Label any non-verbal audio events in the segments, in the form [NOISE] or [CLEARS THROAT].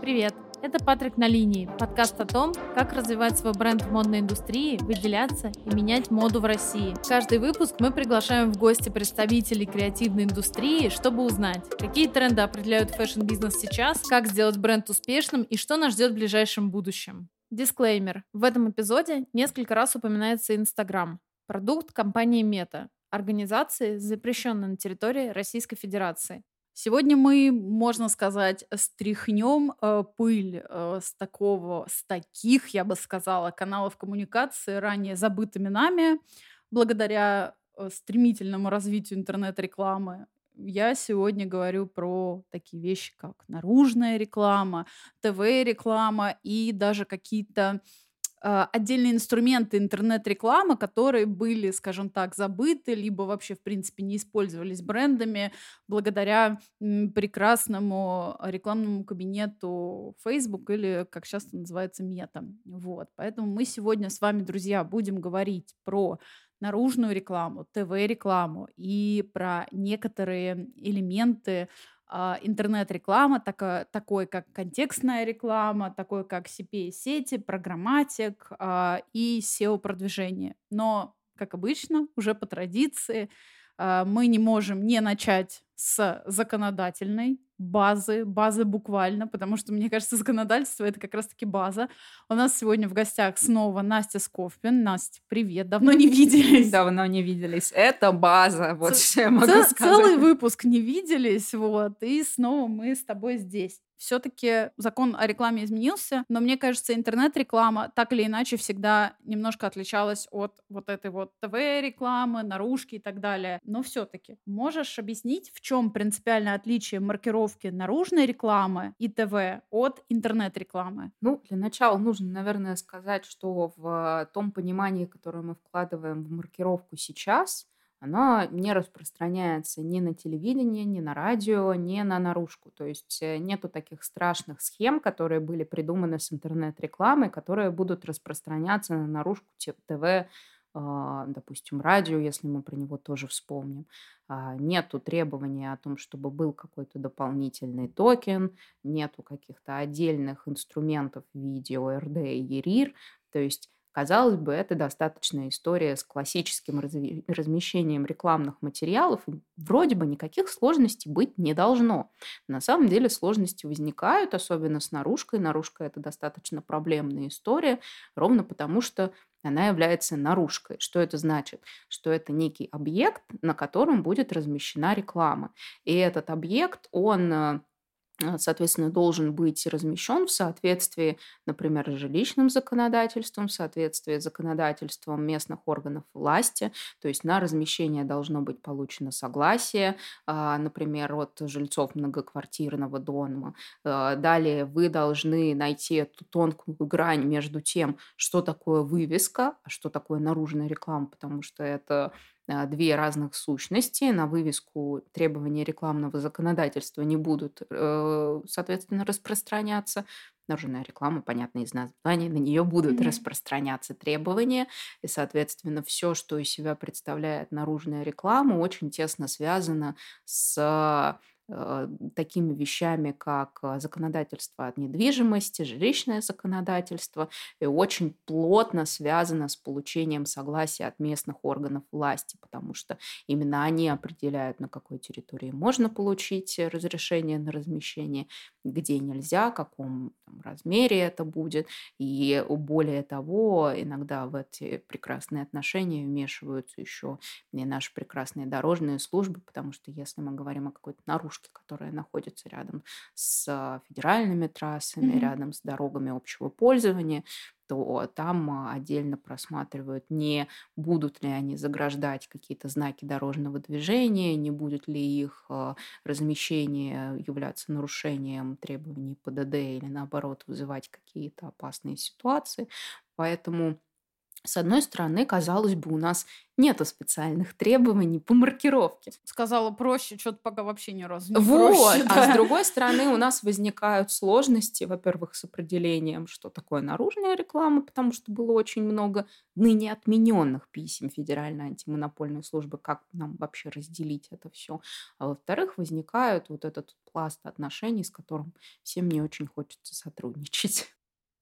Привет! Это Патрик на линии, подкаст о том, как развивать свой бренд в модной индустрии, выделяться и менять моду в России. каждый выпуск мы приглашаем в гости представителей креативной индустрии, чтобы узнать, какие тренды определяют fashion-бизнес сейчас, как сделать бренд успешным и что нас ждет в ближайшем будущем. Дисклеймер. В этом эпизоде несколько раз упоминается Инстаграм, продукт компании Мета, организации, запрещенной на территории Российской Федерации. Сегодня мы, можно сказать, стряхнем э, пыль э, с такого, с таких, я бы сказала, каналов коммуникации, ранее забытыми нами, благодаря э, стремительному развитию интернет-рекламы. Я сегодня говорю про такие вещи, как наружная реклама, ТВ-реклама и даже какие-то а, отдельные инструменты интернет-рекламы, которые были, скажем так, забыты, либо вообще, в принципе, не использовались брендами благодаря прекрасному рекламному кабинету Facebook или, как часто называется, мета. Вот. Поэтому мы сегодня с вами, друзья, будем говорить про наружную рекламу, ТВ-рекламу и про некоторые элементы интернет-реклама, такая, такой как контекстная реклама, такой как CPA-сети, программатик а, и SEO-продвижение. Но, как обычно, уже по традиции, а, мы не можем не начать с законодательной базы, базы буквально, потому что, мне кажется, законодательство — это как раз-таки база. У нас сегодня в гостях снова Настя Сковпин. Настя, привет, давно не [LAUGHS] виделись. Давно не виделись. Это база, вот Ц- что я могу ц- сказать. Целый выпуск не виделись, вот, и снова мы с тобой здесь все-таки закон о рекламе изменился, но мне кажется, интернет-реклама так или иначе всегда немножко отличалась от вот этой вот ТВ-рекламы, наружки и так далее. Но все-таки можешь объяснить, в чем принципиальное отличие маркировки наружной рекламы и ТВ от интернет-рекламы? Ну, для начала нужно, наверное, сказать, что в том понимании, которое мы вкладываем в маркировку сейчас, оно не распространяется ни на телевидение, ни на радио, ни на наружку. То есть э, нету таких страшных схем, которые были придуманы с интернет-рекламой, которые будут распространяться на наружку ТВ, а, допустим, радио, если мы про него тоже вспомним. А, нету требования о том, чтобы был какой-то дополнительный токен, нету каких-то отдельных инструментов видео, РД и ERIR. То есть Казалось бы, это достаточная история с классическим размещением рекламных материалов. вроде бы никаких сложностей быть не должно. На самом деле сложности возникают, особенно с наружкой. Наружка – это достаточно проблемная история, ровно потому что она является наружкой. Что это значит? Что это некий объект, на котором будет размещена реклама. И этот объект, он э, соответственно, должен быть размещен в соответствии, например, с жилищным законодательством, в соответствии с законодательством местных органов власти. То есть на размещение должно быть получено согласие, а, например, от жильцов многоквартирного дома. А, далее вы должны найти эту тонкую грань между тем, что такое вывеска, а что такое наружная реклама, потому что это две разных сущности. На вывеску требования рекламного законодательства не будут, э, соответственно, распространяться. Наружная реклама, понятно, из названия, на нее будут mm-hmm. распространяться требования. И, соответственно, все, что из себя представляет наружная реклама, очень тесно связано с такими вещами, как э, законодательство от недвижимости, жилищное законодательство, и очень плотно связано с получением согласия от местных органов власти, потому что именно они определяют, на какой территории можно получить разрешение на размещение, где нельзя, в каком там, размере это будет. И более того, иногда в эти прекрасные отношения вмешиваются еще и наши прекрасные дорожные службы, потому что если мы говорим о какой-то наружке, которая находится рядом с федеральными трассами, mm-hmm. рядом с дорогами общего пользования, то там отдельно просматривают, не будут ли они заграждать какие-то знаки дорожного движения, не будет ли их а, размещение являться нарушением требований ПДД или наоборот вызывать какие-то опасные ситуации. Поэтому С одной стороны, казалось бы, у нас нету специальных требований по маркировке. Сказала проще, что-то пока вообще ни разу не вот. проще. А с другой стороны, у нас возникают сложности, во-первых, с определением, что такое наружная реклама, потому что было очень много ныне отмененных писем Федеральной антимонопольной службы, как нам вообще разделить это все. А во-вторых, возникает вот этот пласт отношений, с которым всем не очень хочется сотрудничать.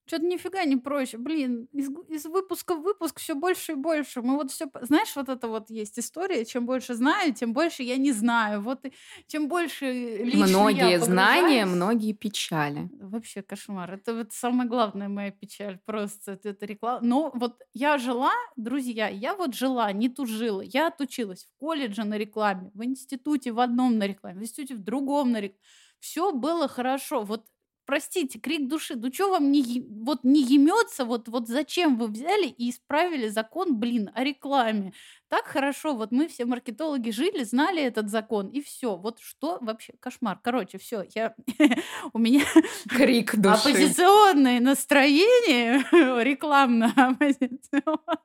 Что-то нифига не проще. Блин, из, из выпуска в выпуск все больше и больше. Мы вот все... Знаешь, вот это вот есть история. Чем больше знаю, тем больше я не знаю. Вот и чем больше лично Многие я знания, многие печали. Вообще кошмар. Это вот самая главная моя печаль. Просто это, это реклама. Но вот я жила, друзья, я вот жила, не тужила. Я отучилась в колледже на рекламе, в институте в одном на рекламе, в институте в другом на рекламе. Все было хорошо. Вот простите, крик души, ну что вам не, вот не емется, вот, вот зачем вы взяли и исправили закон, блин, о рекламе? Так хорошо, вот мы все маркетологи жили, знали этот закон, и все. Вот что вообще, кошмар. Короче, все, я, [LAUGHS] у меня Крик [LAUGHS] души. оппозиционное настроение, [LAUGHS] рекламно-оппозиционное.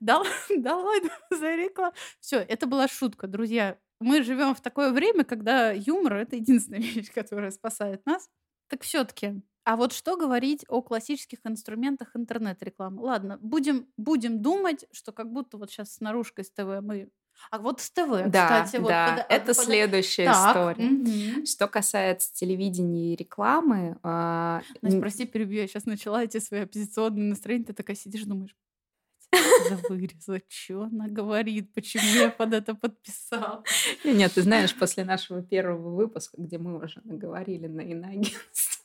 Дал- Долой за рекламу. Все, это была шутка, друзья. Мы живем в такое время, когда юмор это единственная [LAUGHS] вещь, которая спасает нас. Так все-таки. А вот что говорить о классических инструментах интернет-рекламы? Ладно, будем, будем думать, что как будто вот сейчас с наружкой с ТВ мы... А вот с ТВ, Да, кстати, вот да, пода- это пода- следующая Так, история. мгм. Что касается телевидения и рекламы, а, Настя, н- прости, перебью. Я сейчас начала эти свои оппозиционные настроения. Ты такая сидишь, думаешь, «Блядь, надо вырезать, что она говорит, почему я под это подписал. Нет, ты знаешь, после нашего первого выпуска, где мы уже наговорили на иноагентство,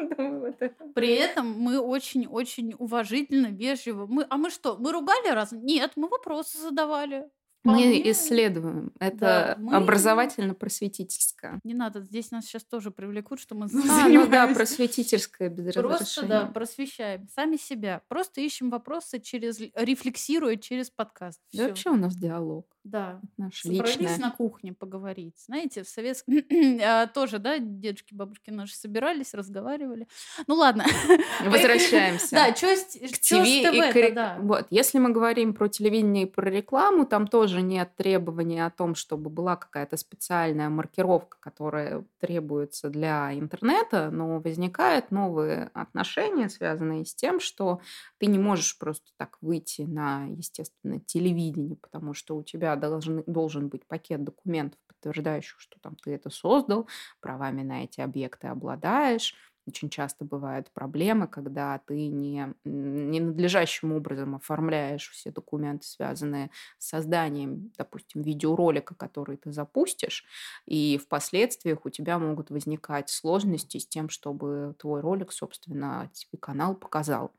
[LAUGHS] При этом мы очень-очень уважительно, вежливо. Мы, а мы что, мы ругали раз? Нет, мы вопросы задавали. Мы исследуем. Да, Это мы- образовательно-просветительское. Не надо, здесь нас сейчас тоже привлекут, что мы [LAUGHS] А, ну да, занимаемся. просветительское без Просто, разрешения. да, просвещаем сами себя. Просто ищем вопросы через, рефлексируя через подкаст. Да Всё. вообще у нас диалог Да. наш Собрались личный. на кухне поговорить. Знаете, в советском... [CLEARS THROAT] а, тоже, да, дедушки, бабушки наши собирались, разговаривали. Ну ладно. [LAUGHS] Возвращаемся. Да, что с, ТВ и к да. Вот, если мы говорим про телевидение и про рекламу, там тоже нет требований о том, чтобы была какая-то специальная маркировка, которая требуется для интернета, но возникают новые отношения, связанные с тем, что ты не можешь просто так выйти на, естественно, телевидение, потому что у тебя должен, должен быть пакет документов, подтверждающих, что там ты это создал, правами на эти объекты обладаешь, очень часто бывают проблемы, когда ты не, м, ненадлежащим образом оформляешь все документы, связанные с созданием, допустим, видеоролика, который ты запустишь, и впоследствии у тебя могут возникать сложности с тем, чтобы твой ролик, собственно, тебе канал показал.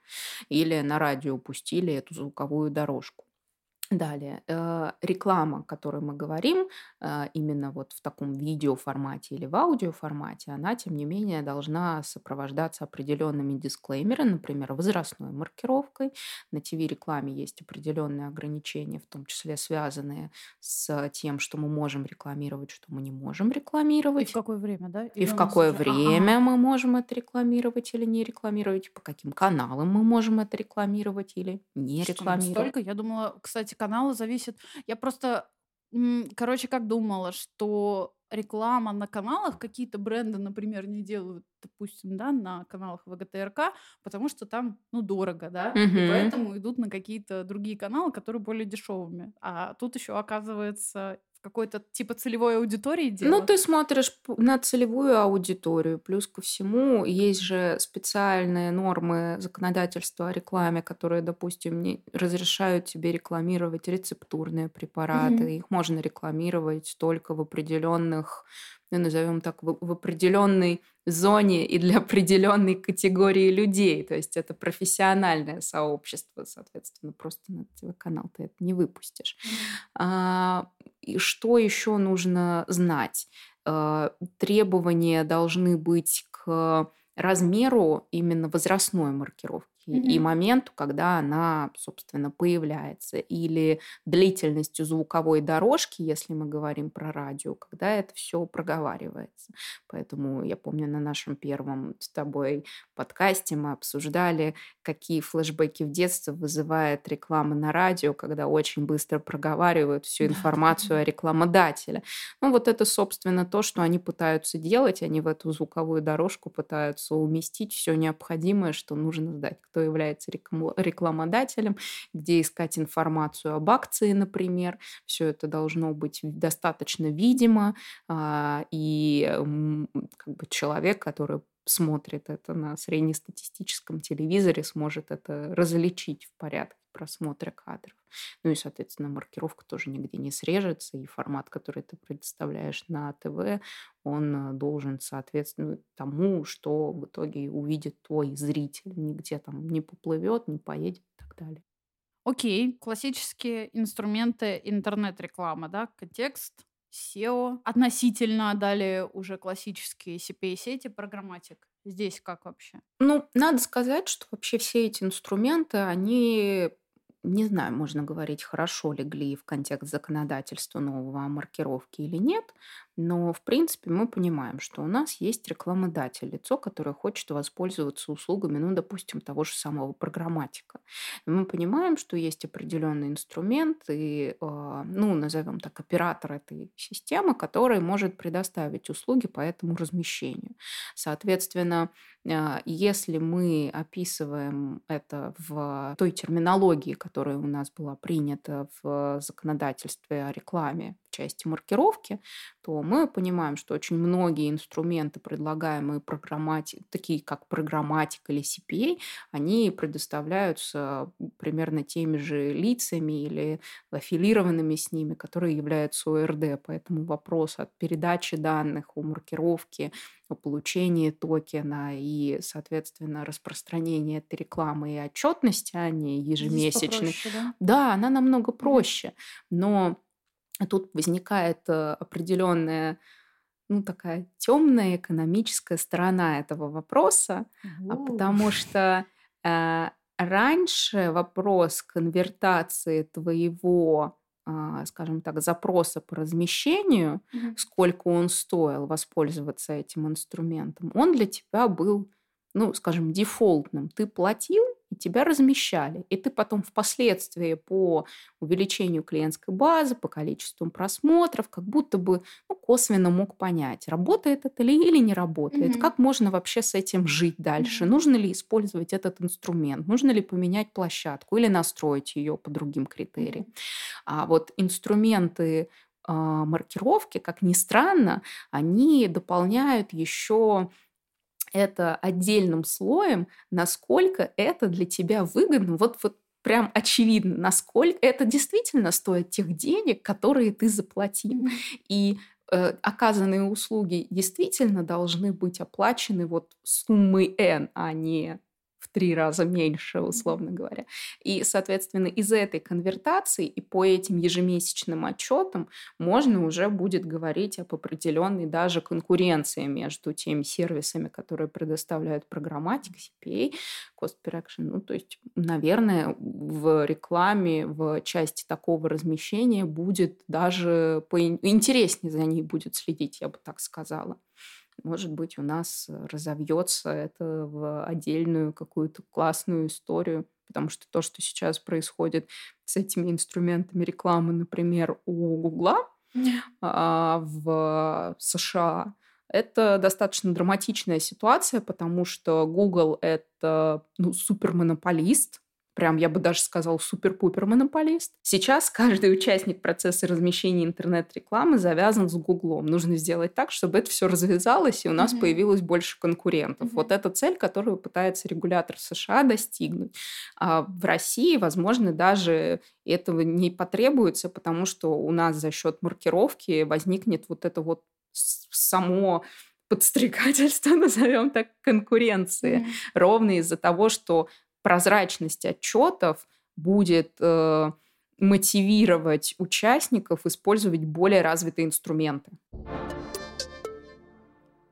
Или на радио пустили эту звуковую дорожку. Далее, э, реклама, о которой мы говорим, э, именно вот в таком видеоформате или в аудиоформате, она, тем не менее, должна сопровождаться определенными дисклеймерами, например, возрастной маркировкой. На ТВ-рекламе есть определенные ограничения, в том числе связанные с тем, что мы можем рекламировать, что мы не можем И рекламировать. в какое время, да? И Или в нас какое уже- А, время мы можем это рекламировать или не рекламировать, по каким каналам мы можем это рекламировать или не Что, рекламировать. настолько? Я думала, кстати, каналы зависят. Я просто, короче, как думала, что реклама на каналах, какие-то бренды, например, не делают, допустим, да, на каналах ВГТРК, потому что там, ну, дорого, да, и Мгм. поэтому идут на какие-то другие каналы, которые более дешевыми. А тут еще оказывается какой-то типа целевой аудитории дело. Ну, ты смотришь на целевую аудиторию. Плюс ко всему, есть же специальные нормы законодательства о рекламе, которые, допустим, не разрешают тебе рекламировать рецептурные препараты. Мгм. Их можно рекламировать только в определенных, ну, назовем так, в, в определенной зоне и для [LAUGHS] определенной категории людей. То есть это профессиональное сообщество, соответственно, просто на ТВ-канал ты это не выпустишь. А, и что еще нужно знать? Э, Требования должны быть к размеру именно возрастной маркировки. Mm-hmm. и моменту, когда она, собственно, появляется, или длительностью звуковой дорожки, если мы говорим про радио, когда это все проговаривается. Поэтому я помню на нашем первом с тобой подкасте мы обсуждали, какие флешбеки в детстве вызывает реклама на радио, когда очень быстро проговаривают всю информацию о рекламодателе. Ну вот это, собственно, то, что они пытаются делать, они в эту звуковую дорожку пытаются уместить все необходимое, что нужно знать, кто является рекламодателем, где искать информацию об акции, например. Все это должно быть достаточно видимо, а, и как бы человек, который смотрит это на среднестатистическом телевизоре, сможет это различить в порядке просмотра кадров. Ну и, соответственно, маркировка тоже нигде не срежется, и формат, который ты предоставляешь на ТВ, он э, должен соответствовать тому, что в итоге увидит твой зритель. Нигде там не поплывет, не поедет и так далее. Окей, классические инструменты интернет-рекламы, да, контекст, SEO, относительно далее уже классические CPA-сети, программатик. Здесь как вообще? Ну, надо сказать, что вообще все эти инструменты, они не знаю, можно говорить, хорошо легли в контекст законодательства нового о маркировке или нет, но, в принципе, мы понимаем, что у нас есть рекламодатель, лицо, которое хочет воспользоваться услугами, ну, допустим, того же самого программатика. Мы понимаем, что есть определенный инструмент и, а, ну, назовем так, оператор этой системы, который может предоставить услуги по этому размещению. Соответственно, если мы описываем это в той терминологии, которая у нас была принята в законодательстве о рекламе части маркировки, то мы понимаем, что очень многие инструменты, предлагаемые программати... такие как программатик или CPA, они предоставляются примерно теми же лицами или аффилированными с ними, которые являются ОРД. Поэтому вопрос от передачи данных, о маркировке, о получении токена и, соответственно, распространения этой рекламы и отчетности, а не ежемесячной. да? да, она намного проще. Но тут возникает э, определенная ну, такая темная экономическая сторона этого вопроса, а потому что э, раньше вопрос конвертации твоего, э, скажем так, запроса по размещению, mm-hmm. сколько он стоил воспользоваться этим инструментом, он для тебя был, ну, скажем, дефолтным. Ты платил, и тебя размещали. И ты потом впоследствии по увеличению клиентской базы, по количеству просмотров, как будто бы ну, косвенно мог понять, работает это ли или не работает, mm-hmm. как можно вообще с этим жить дальше, mm-hmm. нужно ли использовать этот инструмент, нужно ли поменять площадку или настроить ее по другим критериям. Mm-hmm. А вот инструменты а, маркировки, как ни странно, они дополняют еще это отдельным слоем, насколько это для тебя выгодно. Вот, вот прям очевидно, насколько это действительно стоит тех денег, которые ты заплатил. И э, оказанные услуги действительно должны быть оплачены вот суммой N, а не в три раза меньше, условно говоря. И, соответственно, из этой конвертации и по этим ежемесячным отчетам можно уже будет говорить об определенной даже конкуренции между теми сервисами, которые предоставляют программатик, CPA, Cost Per Action. Ну, то есть, наверное, в рекламе, в части такого размещения будет даже поинтереснее за ней будет следить, я бы так сказала может быть, у нас э, разовьется это в отдельную какую-то классную историю, потому что то, что сейчас происходит с этими инструментами рекламы, например, у Гугла а, в США, это достаточно драматичная ситуация, потому что Google это ну, супермонополист, прям, я бы даже сказал, супер-пупер монополист. Сейчас каждый участник процесса размещения интернет-рекламы завязан с Гуглом. Нужно сделать так, чтобы это все развязалось, и у нас mm-hmm. появилось больше конкурентов. Mm-hmm. Вот это цель, которую пытается регулятор США достигнуть. А в России, возможно, даже этого не потребуется, потому что у нас за счет маркировки возникнет вот это вот само подстрекательство, [LAUGHS] назовем так, конкуренции. Mm-hmm. Ровно из-за того, что прозрачность отчетов будет э, мотивировать участников использовать более развитые инструменты.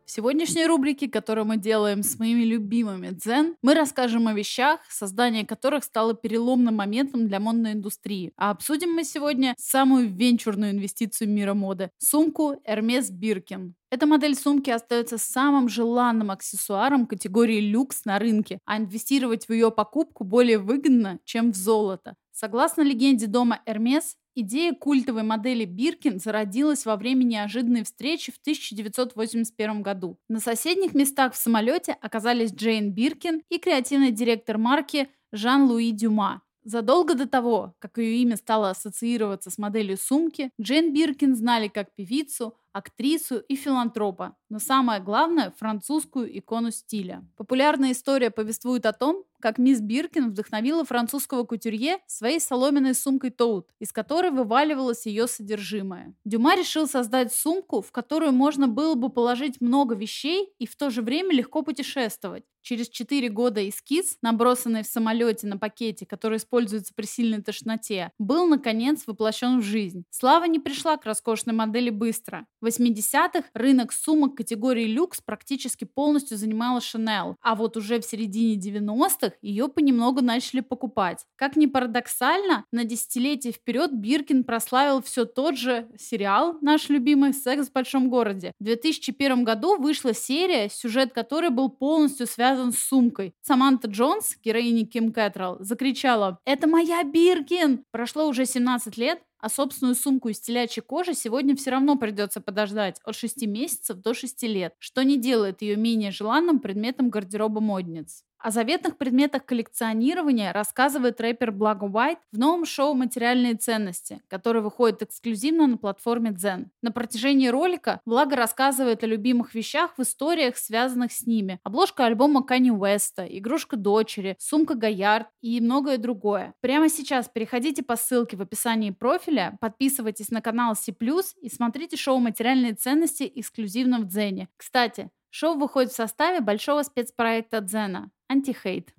В сегодняшней рубрике, которую мы делаем с моими любимыми дзен, мы расскажем о вещах, создание которых стало переломным моментом для модной индустрии. А обсудим мы сегодня самую венчурную инвестицию мира моды – сумку Hermes Birkin. Эта модель сумки остается самым желанным аксессуаром категории люкс на рынке, а инвестировать в ее покупку более выгодно, чем в золото. Согласно легенде дома Hermes, Идея культовой модели Биркин зародилась во время неожиданной встречи в 1981 году. На соседних местах в самолете оказались Джейн Биркин и креативный директор марки Жан-Луи Дюма. Задолго до того, как ее имя стало ассоциироваться с моделью сумки, Джейн Биркин знали как певицу, актрису и филантропа, но самое главное – французскую икону стиля. Популярная история повествует о том, как мисс Биркин вдохновила французского кутюрье своей соломенной сумкой Тоут, из которой вываливалось ее содержимое. Дюма решил создать сумку, в которую можно было бы положить много вещей и в то же время легко путешествовать. Через 4 года эскиз, набросанный в самолете на пакете, который используется при сильной тошноте, был, наконец, воплощен в жизнь. Слава не пришла к роскошной модели быстро. В 80-х рынок сумок категории люкс практически полностью занимала Chanel, а вот уже в середине 90-х ее понемногу начали покупать. Как ни парадоксально, на десятилетие вперед Биркин прославил все тот же сериал, наш любимый «Секс в большом городе». В 2001 году вышла серия, сюжет которой был полностью связан с сумкой. Саманта Джонс, героиня Ким Кэтрелл, закричала «Это моя Биркин!». Прошло уже 17 лет, а собственную сумку из телячьей кожи сегодня все равно придется подождать от 6 месяцев до 6 лет, что не делает ее менее желанным предметом гардероба модниц. О заветных предметах коллекционирования рассказывает рэпер Благо Уайт в новом шоу «Материальные ценности», который выходит эксклюзивно на платформе Zen. На протяжении ролика Благо рассказывает о любимых вещах в историях, связанных с ними. Обложка альбома Кани Уэста, игрушка дочери, сумка Гаярд и многое другое. Прямо сейчас переходите по ссылке в описании профиля, подписывайтесь на канал C+, и смотрите шоу «Материальные ценности» эксклюзивно в Дзене. Кстати, Шоу выходит в составе большого спецпроекта Дзена «Антихейт».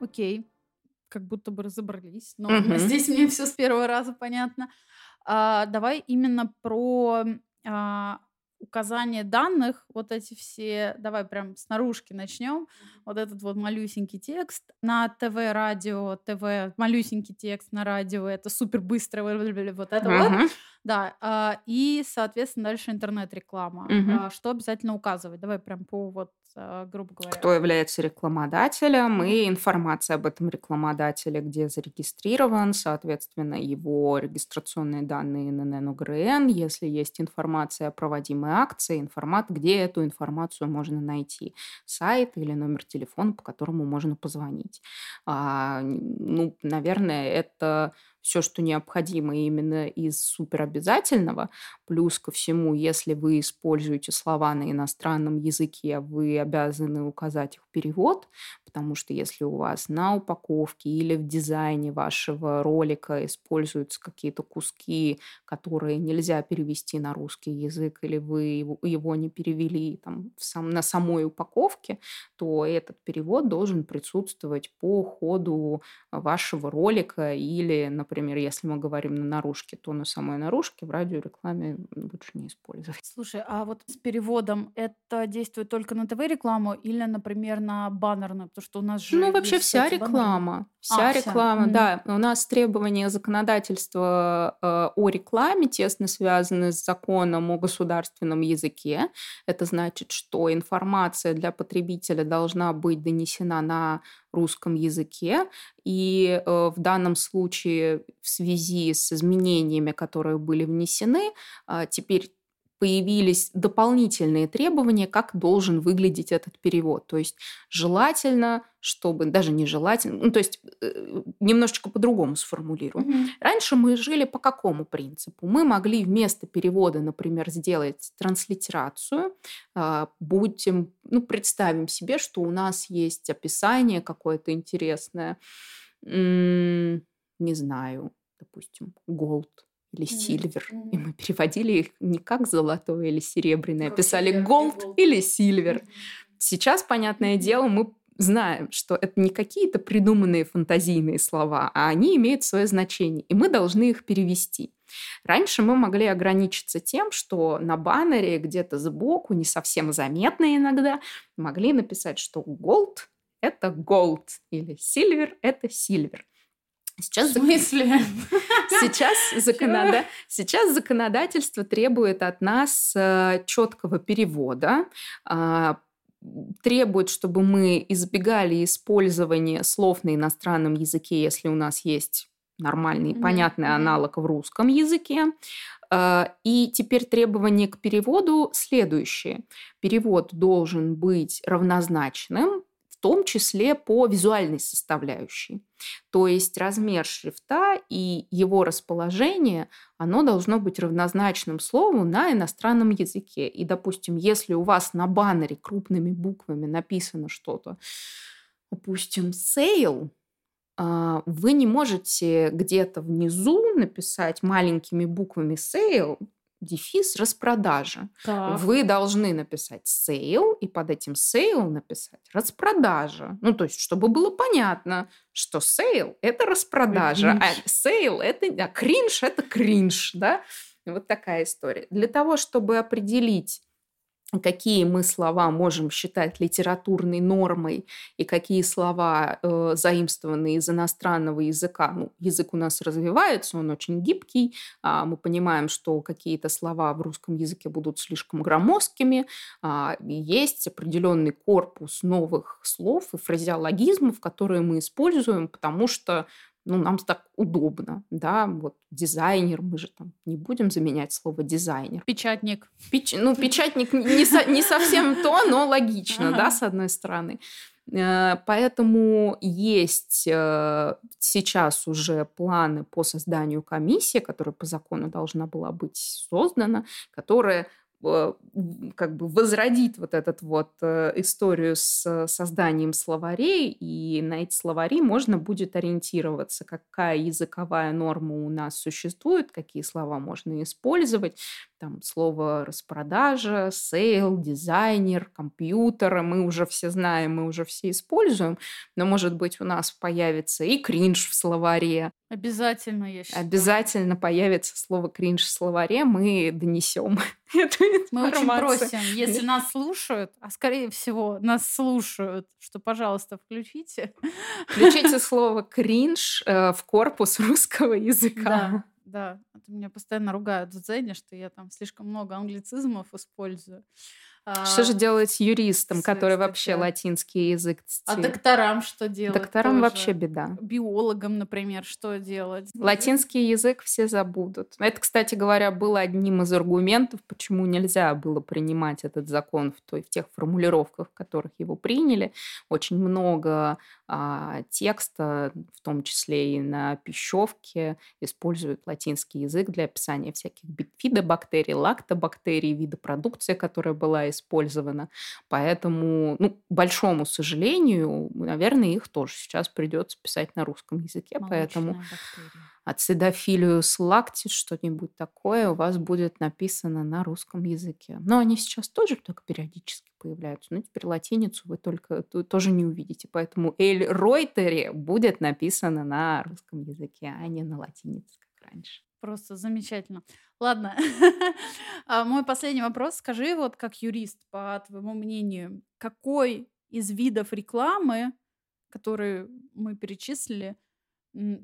Окей, как будто бы разобрались, но Мгм. [LAUGHS] здесь мне все с первого раза понятно. А, давай именно про а, указание данных, вот эти все, давай прям с наружки начнем. Вот этот вот малюсенький текст на ТВ, радио, ТВ, малюсенький текст на радио, это супер быстро, вот это вот. Да, а, и, соответственно, дальше интернет-реклама. А, Что обязательно указывать? Давай прям по вот, а, грубо говоря. Кто является рекламодателем и информация об этом рекламодателе, где зарегистрирован, соответственно, его регистрационные данные ННН УГРН, если есть информация о проводимой акции, информат, где эту информацию можно найти, сайт или номер телефона, по которому можно позвонить. А, ну, наверное, это все, что необходимо именно из суперобязательного. Плюс ко всему, если вы используете слова на иностранном языке, вы обязаны указать их перевод, потому что если у вас на упаковке или в дизайне вашего ролика используются какие-то куски, которые нельзя перевести на русский язык, или вы его, не перевели там, в сам, на самой упаковке, то этот перевод должен присутствовать по ходу вашего ролика или, например, если мы говорим на наружке, то на самой наружке в радиорекламе лучше не использовать. Слушай, а вот с переводом это действует только на ТВ-рекламу или, например, на баннерную? Потому что у нас же Ну, вообще вся реклама. Вся А, вся. реклама, Мгм. да. У нас требования законодательства э, о рекламе тесно связаны с законом о государственном языке. Это значит, что информация для потребителя должна быть донесена на русском языке. И э, в данном случае в связи с изменениями, которые были внесены, а, теперь появились дополнительные требования, как должен выглядеть этот перевод. То есть желательно, чтобы, даже нежелательно, ну, то есть э, немножечко по-другому сформулирую. Мгм. Раньше мы жили по какому принципу? Мы могли вместо перевода, например, сделать транслитерацию. А, Будем, ну, представим себе, что у нас есть описание какое-то интересное. Не знаю, допустим, gold или Мгм, silver. И мы переводили их не как золотое или серебряное, Как писали gold или silver. Мгм. Сейчас, понятное дело, мы знаем, что это не какие-то придуманные фантазийные слова, а они имеют свое значение, и мы должны их перевести. Раньше мы могли ограничиться тем, что на баннере где-то сбоку, не совсем заметно иногда, могли написать, что gold – это gold или silver – это silver. Сейчас, в смысле? Сейчас, законода... Сейчас законодательство требует от нас э, четкого перевода, а, требует, чтобы мы избегали использования слов на иностранном языке, если у нас есть нормальный и понятный mm-hmm. аналог в русском языке. А, и теперь требования к переводу следующие. Перевод должен быть равнозначным том числе по визуальной составляющей. То есть размер шрифта и его расположение, оно должно быть равнозначным слову на иностранном языке. И, допустим, если у вас на баннере крупными буквами написано что-то, допустим, sale, а, вы не можете где-то внизу написать маленькими буквами sale, дефис распродажа. Так. Вы должны написать sale и под этим sale написать распродажа. Ну, то есть, чтобы было понятно, что sale – это распродажа, а sale – это а кринж – это кринж, да? Вот такая история. Для того, чтобы определить какие мы слова можем считать литературной нормой и какие слова э, заимствованы из иностранного языка. Ну, язык у нас развивается, он очень гибкий. А мы понимаем, что какие-то слова в русском языке будут слишком громоздкими. А, есть определенный корпус новых слов и фразеологизмов, которые мы используем, потому что ну, нам так удобно, да, вот дизайнер, мы же там не будем заменять слово дизайнер. Печатник. Печ... Ну, [LAUGHS] печатник не, со... не совсем то, но логично, ага. да, с одной стороны. Э, поэтому есть э, сейчас уже планы по созданию комиссии, которая по закону должна была быть создана, которая как бы возродит вот эту вот э, историю с созданием словарей, и на эти словари можно будет ориентироваться, какая языковая норма у нас существует, какие слова можно использовать, там слово распродажа, sale, дизайнер, компьютер, мы уже все знаем, мы уже все используем, но, может быть, у нас появится и кринж в словаре. Обязательно, я считаю. Обязательно появится слово кринж в словаре, мы донесем [LAUGHS] эту. Мы очень просим, если нас слушают, а скорее всего нас слушают, что, пожалуйста, включите. Включите [LAUGHS] слово кринж э, в корпус [LAUGHS] русского языка. Да. Да, меня постоянно ругают в Дзене, что я там слишком много англицизмов использую. Что же а, делать с юристом, который вообще латинский язык А докторам что делать? Докторам вообще беда. Биологам, например, что делать? Латинский язык все забудут. Это, кстати говоря, было одним из аргументов, почему нельзя было принимать этот закон в, той, в тех формулировках, в которых его приняли. Очень много а, текста, в том числе и на пищевке, используют латинский язык для описания всяких бифидобактерий, лактобактерий, вида продукции, которая была использована. Поэтому, ну, большому сожалению, наверное, их тоже сейчас придется писать на русском языке. Молочная поэтому бактерия ацидофилиус лактис, что-нибудь такое у вас будет написано на русском языке. Но они сейчас тоже только периодически появляются. Но теперь латиницу вы только тоже не увидите. Поэтому Эль Ройтере будет написано на русском языке, а не на латинице, как раньше. Просто замечательно. Ладно. [LAUGHS] А мой последний вопрос. Скажи, вот как юрист, по твоему мнению, какой из видов рекламы, которые мы перечислили,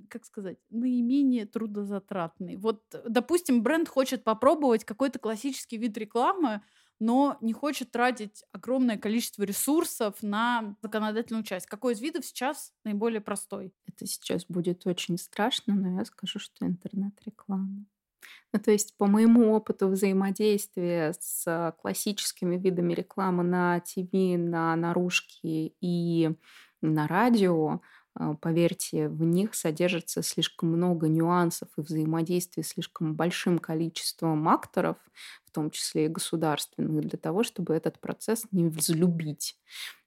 как сказать, наименее трудозатратный. Вот, допустим, бренд хочет попробовать какой-то классический вид рекламы, но не хочет тратить огромное количество ресурсов на законодательную часть. Какой из видов сейчас наиболее простой? Это сейчас будет очень страшно, но я скажу, что интернет-реклама. Ну, то есть по моему опыту взаимодействия с классическими видами рекламы на ТВ, на наружке и на радио, а, поверьте, в них содержится слишком много нюансов и взаимодействия с слишком большим количеством акторов, в том числе и государственных, для того, чтобы этот процесс не взлюбить.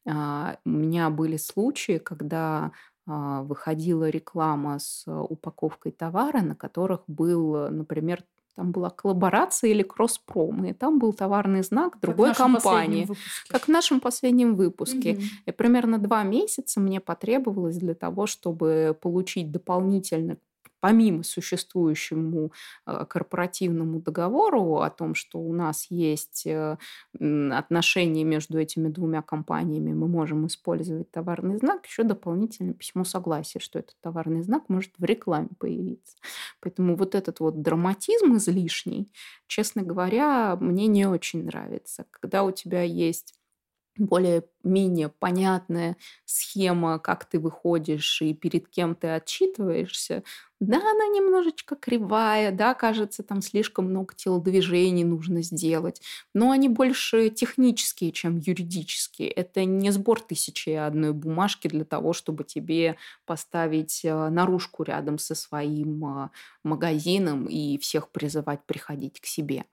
А, у меня были случаи, когда а, выходила реклама с упаковкой товара, на которых был, например, там была коллаборация или кросс-промо, и там был товарный знак другой как компании. Как в нашем последнем выпуске. Угу. И примерно два месяца мне потребовалось для того, чтобы получить дополнительно помимо существующему э, корпоративному договору о том, что у нас есть э, отношения между этими двумя компаниями, мы можем использовать товарный знак, еще дополнительное письмо согласия, что этот товарный знак может в рекламе появиться. Поэтому вот этот вот драматизм излишний, честно говоря, мне не очень нравится. Когда у тебя есть более-менее понятная схема, как ты выходишь и перед кем ты отчитываешься, да, она немножечко кривая, да, кажется, там слишком много телодвижений нужно сделать, но они больше технические, чем юридические. Это не сбор тысячи одной бумажки для того, чтобы тебе поставить э, наружку рядом со своим э, магазином и всех призывать приходить к себе.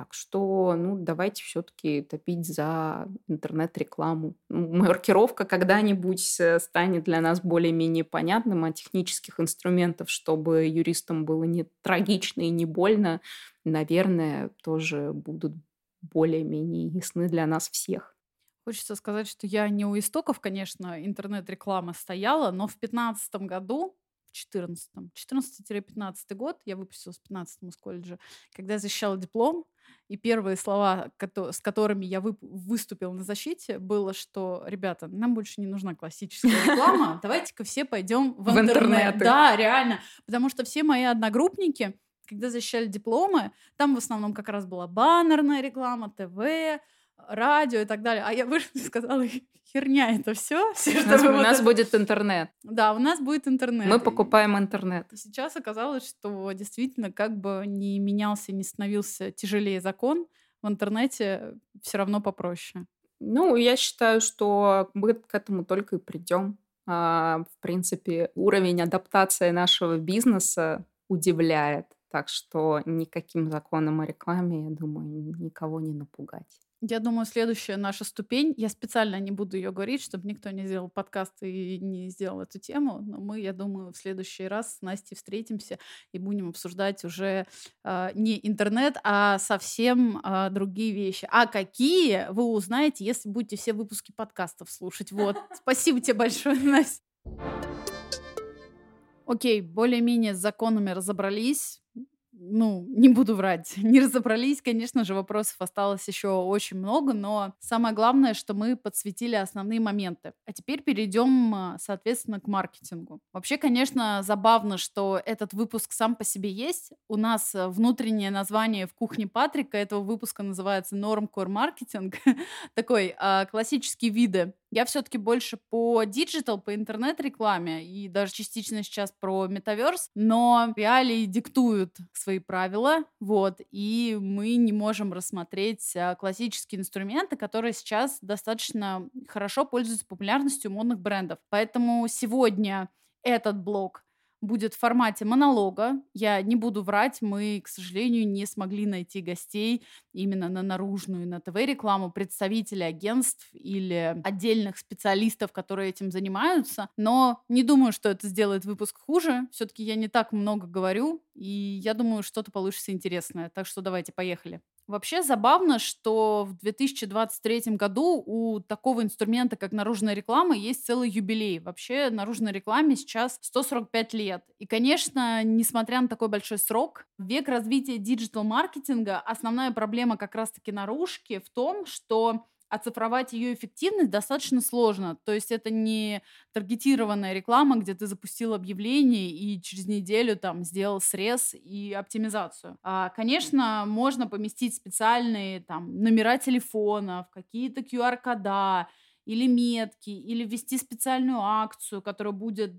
Так что, ну, давайте все-таки топить за интернет-рекламу. [LAUGHS] Маркировка когда-нибудь э, станет для нас более-менее понятным, а технических инструментов, чтобы юристам было не трагично и не больно, наверное, тоже будут более-менее ясны для нас всех. Хочется сказать, что я не у истоков, конечно, интернет-реклама стояла, но в 2015 году в 14 14-15 год, я выпустилась в 15 из колледжа, когда я защищала диплом, и первые слова, с которыми я выступила на защите, было, что, ребята, нам больше не нужна классическая реклама, давайте-ка все пойдем в, в интернет. Да, реально. Потому что все мои одногруппники, когда защищали дипломы, там в основном как раз была баннерная реклама, ТВ, радио и так далее. А я вышла и сказала, херня это все. [LAUGHS] все у нас, у вот нас это... будет интернет. Да, у нас будет интернет. Мы покупаем интернет. И сейчас оказалось, что действительно как бы не менялся, не становился тяжелее закон, в интернете все равно попроще. Ну, я считаю, что мы к этому только и придем. А, в принципе, уровень адаптации нашего бизнеса удивляет. Так что никаким законом о рекламе, я думаю, никого не напугать. Я думаю, следующая наша ступень, я специально не буду ее говорить, чтобы никто не сделал подкаст и не сделал эту тему, но мы, я думаю, в следующий раз с Настей встретимся и будем обсуждать уже э, не интернет, а совсем э, другие вещи. А какие, вы узнаете, если будете все выпуски подкастов слушать. Вот. [LAUGHS] Спасибо тебе большое, Настя. Окей, более-менее с законами разобрались ну, не буду врать, [LAUGHS] не разобрались. Конечно же, вопросов осталось еще очень много, но самое главное, что мы подсветили основные моменты. А теперь перейдем, а, соответственно, к маркетингу. Вообще, конечно, забавно, что этот выпуск сам по себе есть. У нас э, внутреннее название в кухне Патрика этого выпуска называется Нормкор маркетинг. [LAUGHS] Такой а, классические виды я все-таки больше по digital, по интернет-рекламе и даже частично сейчас про metaverse, но реалии диктуют свои правила, вот, и мы не можем рассмотреть а, классические инструменты, которые сейчас достаточно хорошо пользуются популярностью модных брендов. Поэтому сегодня этот блок будет в формате монолога. Я не буду врать, мы, к сожалению, не смогли найти гостей именно на наружную, на ТВ-рекламу, представителей агентств или отдельных специалистов, которые этим занимаются. Но не думаю, что это сделает выпуск хуже. Все-таки я не так много говорю, и я думаю, что-то получится интересное. Так что давайте, поехали. Вообще забавно, что в 2023 году у такого инструмента, как наружная реклама, есть целый юбилей. Вообще наружной рекламе сейчас 145 лет. И, конечно, несмотря на такой большой срок, век развития диджитал-маркетинга, основная проблема как раз-таки наружки в том, что оцифровать ее эффективность достаточно сложно. То есть это не таргетированная реклама, где ты запустил объявление и через неделю там сделал срез и оптимизацию. А, конечно, можно поместить специальные там номера телефонов, какие-то QR-кода, или метки, или ввести специальную акцию, которая будет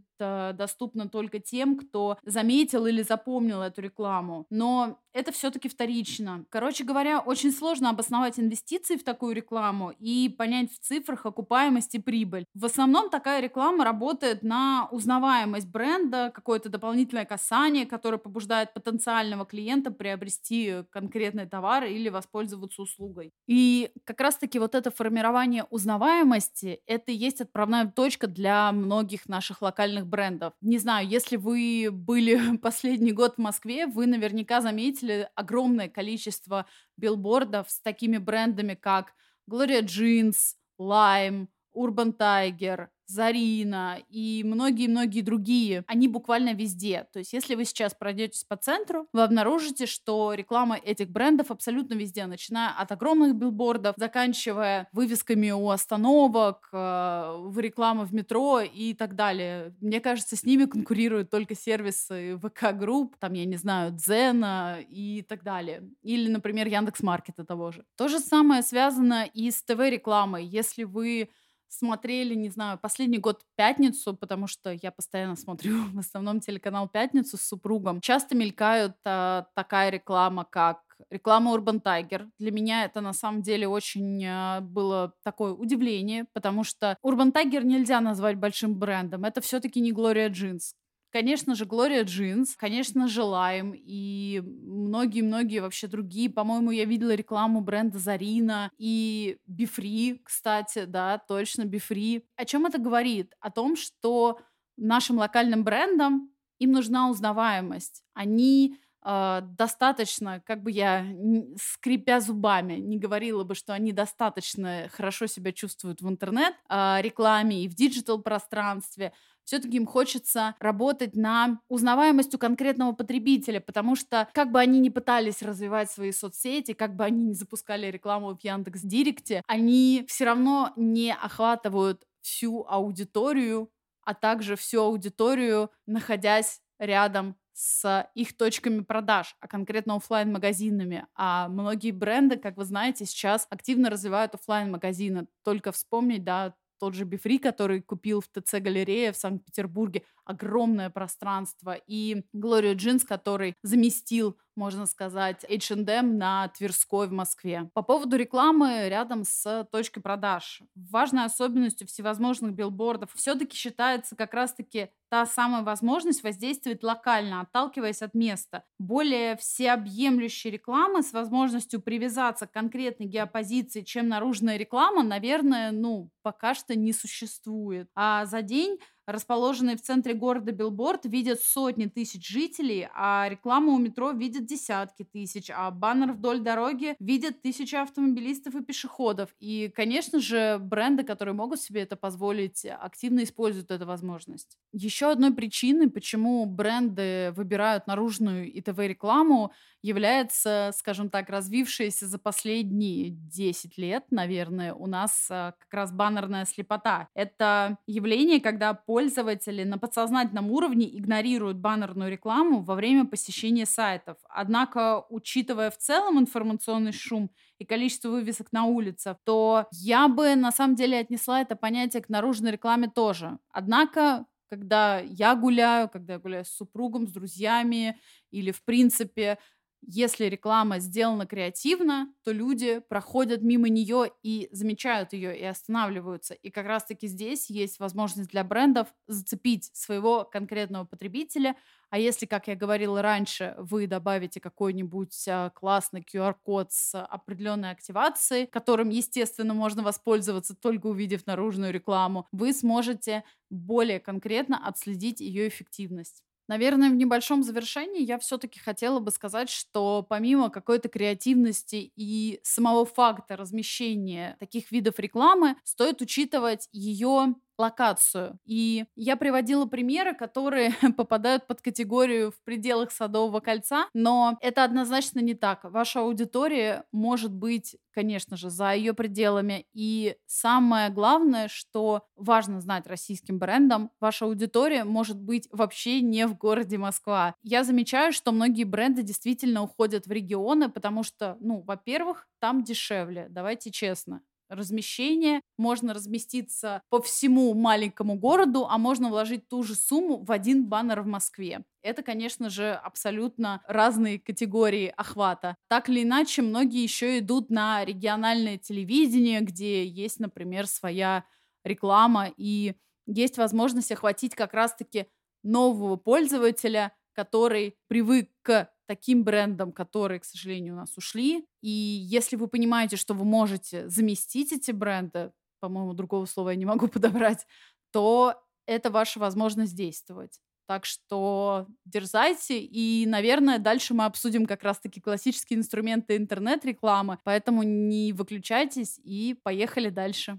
доступна только тем, кто заметил или запомнил эту рекламу. Но это все-таки вторично. Короче говоря, очень сложно обосновать инвестиции в такую рекламу и понять в цифрах окупаемость и прибыль. В основном такая реклама работает на узнаваемость бренда, какое-то дополнительное касание, которое побуждает потенциального клиента приобрести конкретный товар или воспользоваться услугой. И как раз-таки вот это формирование узнаваемости, это и есть отправная точка для многих наших локальных брендов. Не знаю, если вы были [LAUGHS] последний год в Москве, вы наверняка заметили, огромное количество билбордов с такими брендами, как Gloria Jeans, Lime, Urban Tiger, Zarina и многие-многие другие, они буквально везде. То есть, если вы сейчас пройдетесь по центру, вы обнаружите, что реклама этих брендов абсолютно везде, начиная от огромных билбордов, заканчивая вывесками у остановок, э, в рекламу в метро и так далее. Мне кажется, с ними конкурируют только сервисы ВК-групп, там, я не знаю, Дзена и так далее. Или, например, Яндекс.Маркета того же. То же самое связано и с ТВ-рекламой. Если вы смотрели, не знаю, последний год «Пятницу», потому что я постоянно смотрю [LAUGHS] в основном телеканал «Пятницу» с супругом. Часто мелькают а, такая реклама, как реклама Urban Tiger. Для меня это на самом деле очень а, было такое удивление, потому что Urban Tiger нельзя назвать большим брендом. Это все-таки не Gloria Jeans. Конечно же, Gloria Jeans, конечно же, Лайм и многие-многие вообще другие. По-моему, я видела рекламу бренда Zarina и Befree, кстати, да, точно, Befree. О чем это говорит? О том, что нашим локальным брендам им нужна узнаваемость. Они э, достаточно, как бы я, скрипя зубами, не говорила бы, что они достаточно хорошо себя чувствуют в интернет-рекламе и в digital-пространстве, все-таки им хочется работать на узнаваемость у конкретного потребителя, потому что как бы они ни пытались развивать свои соцсети, как бы они ни запускали рекламу в Яндекс Директе, они все равно не охватывают всю аудиторию, а также всю аудиторию, находясь рядом с их точками продаж, а конкретно офлайн магазинами А многие бренды, как вы знаете, сейчас активно развивают офлайн магазины Только вспомнить, да, тот же Befree, который купил в ТЦ Галерея в Санкт-Петербурге огромное пространство, и Глорию Джинс, который заместил можно сказать, H&M на Тверской в Москве. По поводу рекламы рядом с точкой продаж. Важной особенностью всевозможных билбордов все-таки считается как раз-таки та самая возможность воздействовать локально, отталкиваясь от места. Более всеобъемлющей рекламы с возможностью привязаться к конкретной геопозиции, чем наружная реклама, наверное, ну, пока что не существует. А за день Расположенный в центре города билборд видят сотни тысяч жителей, а рекламу у метро видят десятки тысяч, а баннер вдоль дороги видят тысячи автомобилистов и пешеходов. И, конечно же, бренды, которые могут себе это позволить, активно используют эту возможность. Еще одной причиной, почему бренды выбирают наружную и ТВ-рекламу, является, скажем так, развившаяся за последние 10 лет, наверное, у нас а, как раз баннерная слепота. Это явление, когда пользователи на подсознательном уровне игнорируют баннерную рекламу во время посещения сайтов. Однако, учитывая в целом информационный шум и количество вывесок на улицах, то я бы на самом деле отнесла это понятие к наружной рекламе тоже. Однако, когда я гуляю, когда я гуляю с супругом, с друзьями или, в принципе, если реклама сделана креативно, то люди проходят мимо нее и замечают ее и останавливаются. И как раз-таки здесь есть возможность для брендов зацепить своего конкретного потребителя. А если, как я говорила раньше, вы добавите какой-нибудь а, классный QR-код с определенной активацией, которым, естественно, можно воспользоваться только увидев наружную рекламу, вы сможете более конкретно отследить ее эффективность. Наверное, в небольшом завершении я все-таки хотела бы сказать, что помимо какой-то креативности и самого факта размещения таких видов рекламы, стоит учитывать ее локацию. И я приводила примеры, которые [LAUGHS] попадают под категорию в пределах Садового кольца, но это однозначно не так. Ваша аудитория может быть, конечно же, за ее пределами. И самое главное, что важно знать российским брендам, ваша аудитория может быть вообще не в городе Москва. Я замечаю, что многие бренды действительно уходят в регионы, потому что, ну, во-первых, там дешевле, давайте честно размещение. Можно разместиться по всему маленькому городу, а можно вложить ту же сумму в один баннер в Москве. Это, конечно же, абсолютно разные категории охвата. Так или иначе, многие еще идут на региональное телевидение, где есть, например, своя реклама и есть возможность охватить как раз-таки нового пользователя, который привык к таким брендам, которые, к сожалению, у нас ушли. И если вы понимаете, что вы можете заместить эти бренды, по-моему, другого слова я не могу [LAUGHS] подобрать, то это ваша возможность действовать. Так что дерзайте, и, наверное, дальше мы обсудим как раз-таки классические инструменты интернет-рекламы, поэтому не выключайтесь и поехали дальше.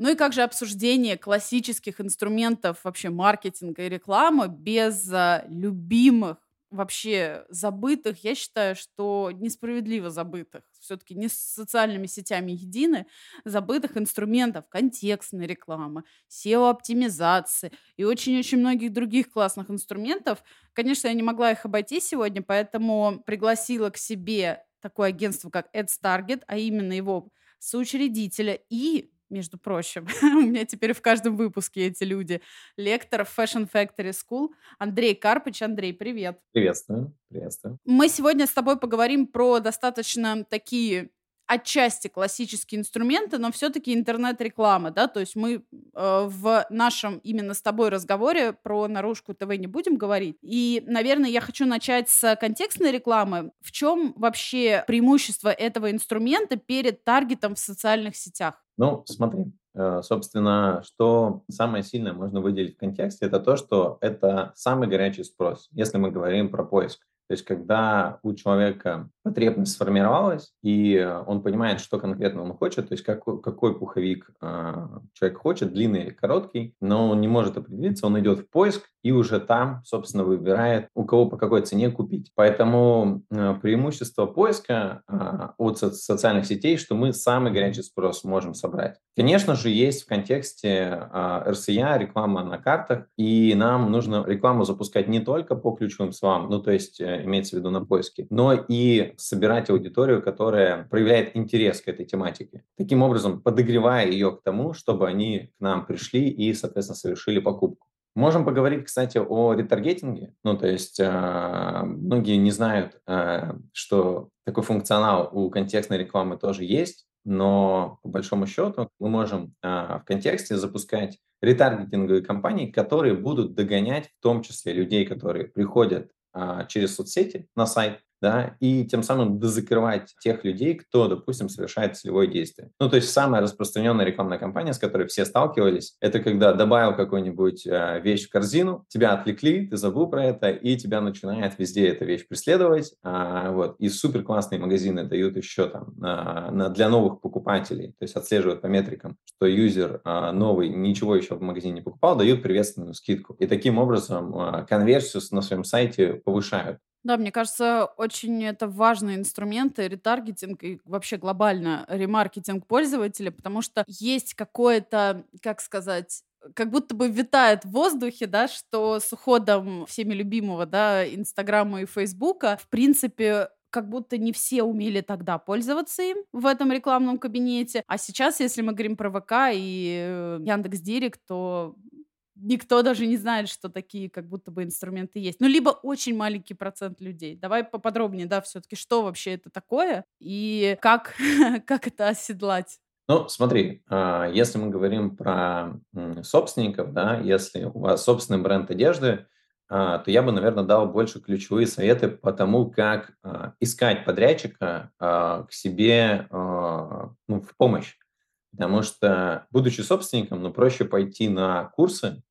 Ну и как же обсуждение классических инструментов вообще маркетинга и рекламы без а, любимых вообще забытых, я считаю, что несправедливо забытых, все-таки не с социальными сетями едины, забытых инструментов контекстной рекламы, SEO-оптимизации и очень-очень многих других классных инструментов. Конечно, я не могла их обойти сегодня, поэтому пригласила к себе такое агентство, как Ads Target, а именно его соучредителя и между прочим. [LAUGHS] У меня теперь в каждом выпуске эти люди. Лектор Fashion Factory School Андрей Карпыч. Андрей, привет. Приветствую, приветствую. Мы сегодня с тобой поговорим про достаточно такие отчасти классические инструменты, но все-таки интернет-реклама, да, то есть мы э, в нашем именно с тобой разговоре про наружку ТВ не будем говорить. И, наверное, я хочу начать с контекстной рекламы. В чем вообще преимущество этого инструмента перед таргетом в социальных сетях? Ну, смотри, э, собственно, что самое сильное можно выделить в контексте, это то, что это самый горячий спрос, если мы говорим про поиск. То есть, когда у человека потребность сформировалась, и он понимает, что конкретно он хочет, то есть какой, какой пуховик э, человек хочет, длинный или короткий, но он не может определиться, он идет в поиск и уже там, собственно, выбирает, у кого по какой цене купить. Поэтому э, преимущество поиска э, от со- социальных сетей, что мы самый горячий спрос можем собрать. Конечно же, есть в контексте э, РСЯ реклама на картах, и нам нужно рекламу запускать не только по ключевым словам, ну то есть э, имеется в виду на поиске, но и собирать аудиторию, которая проявляет интерес к этой тематике. Таким образом, подогревая ее к тому, чтобы они к нам пришли и, соответственно, совершили покупку. Можем поговорить, кстати, о ретаргетинге. Ну, то есть э, многие не знают, э, что такой функционал у контекстной рекламы тоже есть, но по большому счету мы можем э, в контексте запускать ретаргетинговые кампании, которые будут догонять в том числе людей, которые приходят через соцсети на сайт, да, и тем самым дозакрывать тех людей, кто, допустим, совершает целевое действие. Ну, то есть самая распространенная рекламная кампания, с которой все сталкивались, это когда добавил какую-нибудь э, вещь в корзину, тебя отвлекли, ты забыл про это, и тебя начинает везде эта вещь преследовать. А, вот. И супер классные магазины дают еще там на, на, для новых покупателей, то есть отслеживают по метрикам, что юзер а, новый ничего еще в магазине не покупал, дают приветственную скидку. И таким образом а, конверсию на своем сайте повышают. Да, мне кажется, очень это важные инструменты, ретаргетинг и вообще глобально ремаркетинг пользователя, потому что есть какое-то, как сказать, как будто бы витает в воздухе, да, что с уходом всеми любимого, да, Инстаграма и Фейсбука, в принципе, как будто не все умели тогда пользоваться им в этом рекламном кабинете. А сейчас, если мы говорим про ВК и э, Яндекс Директ, то никто даже не знает, что такие как будто бы инструменты есть. Ну, либо очень маленький процент людей. Давай поподробнее, да, все-таки, что вообще это такое и как, [LAUGHS] как это оседлать? Ну, смотри, а, если мы говорим про собственников, да, если у вас собственный бренд одежды, а, то я бы, наверное, дал больше ключевые советы по тому, как а, искать подрядчика к себе ну, в помощь. Потому что, будучи собственником, ну, проще пойти на курсы,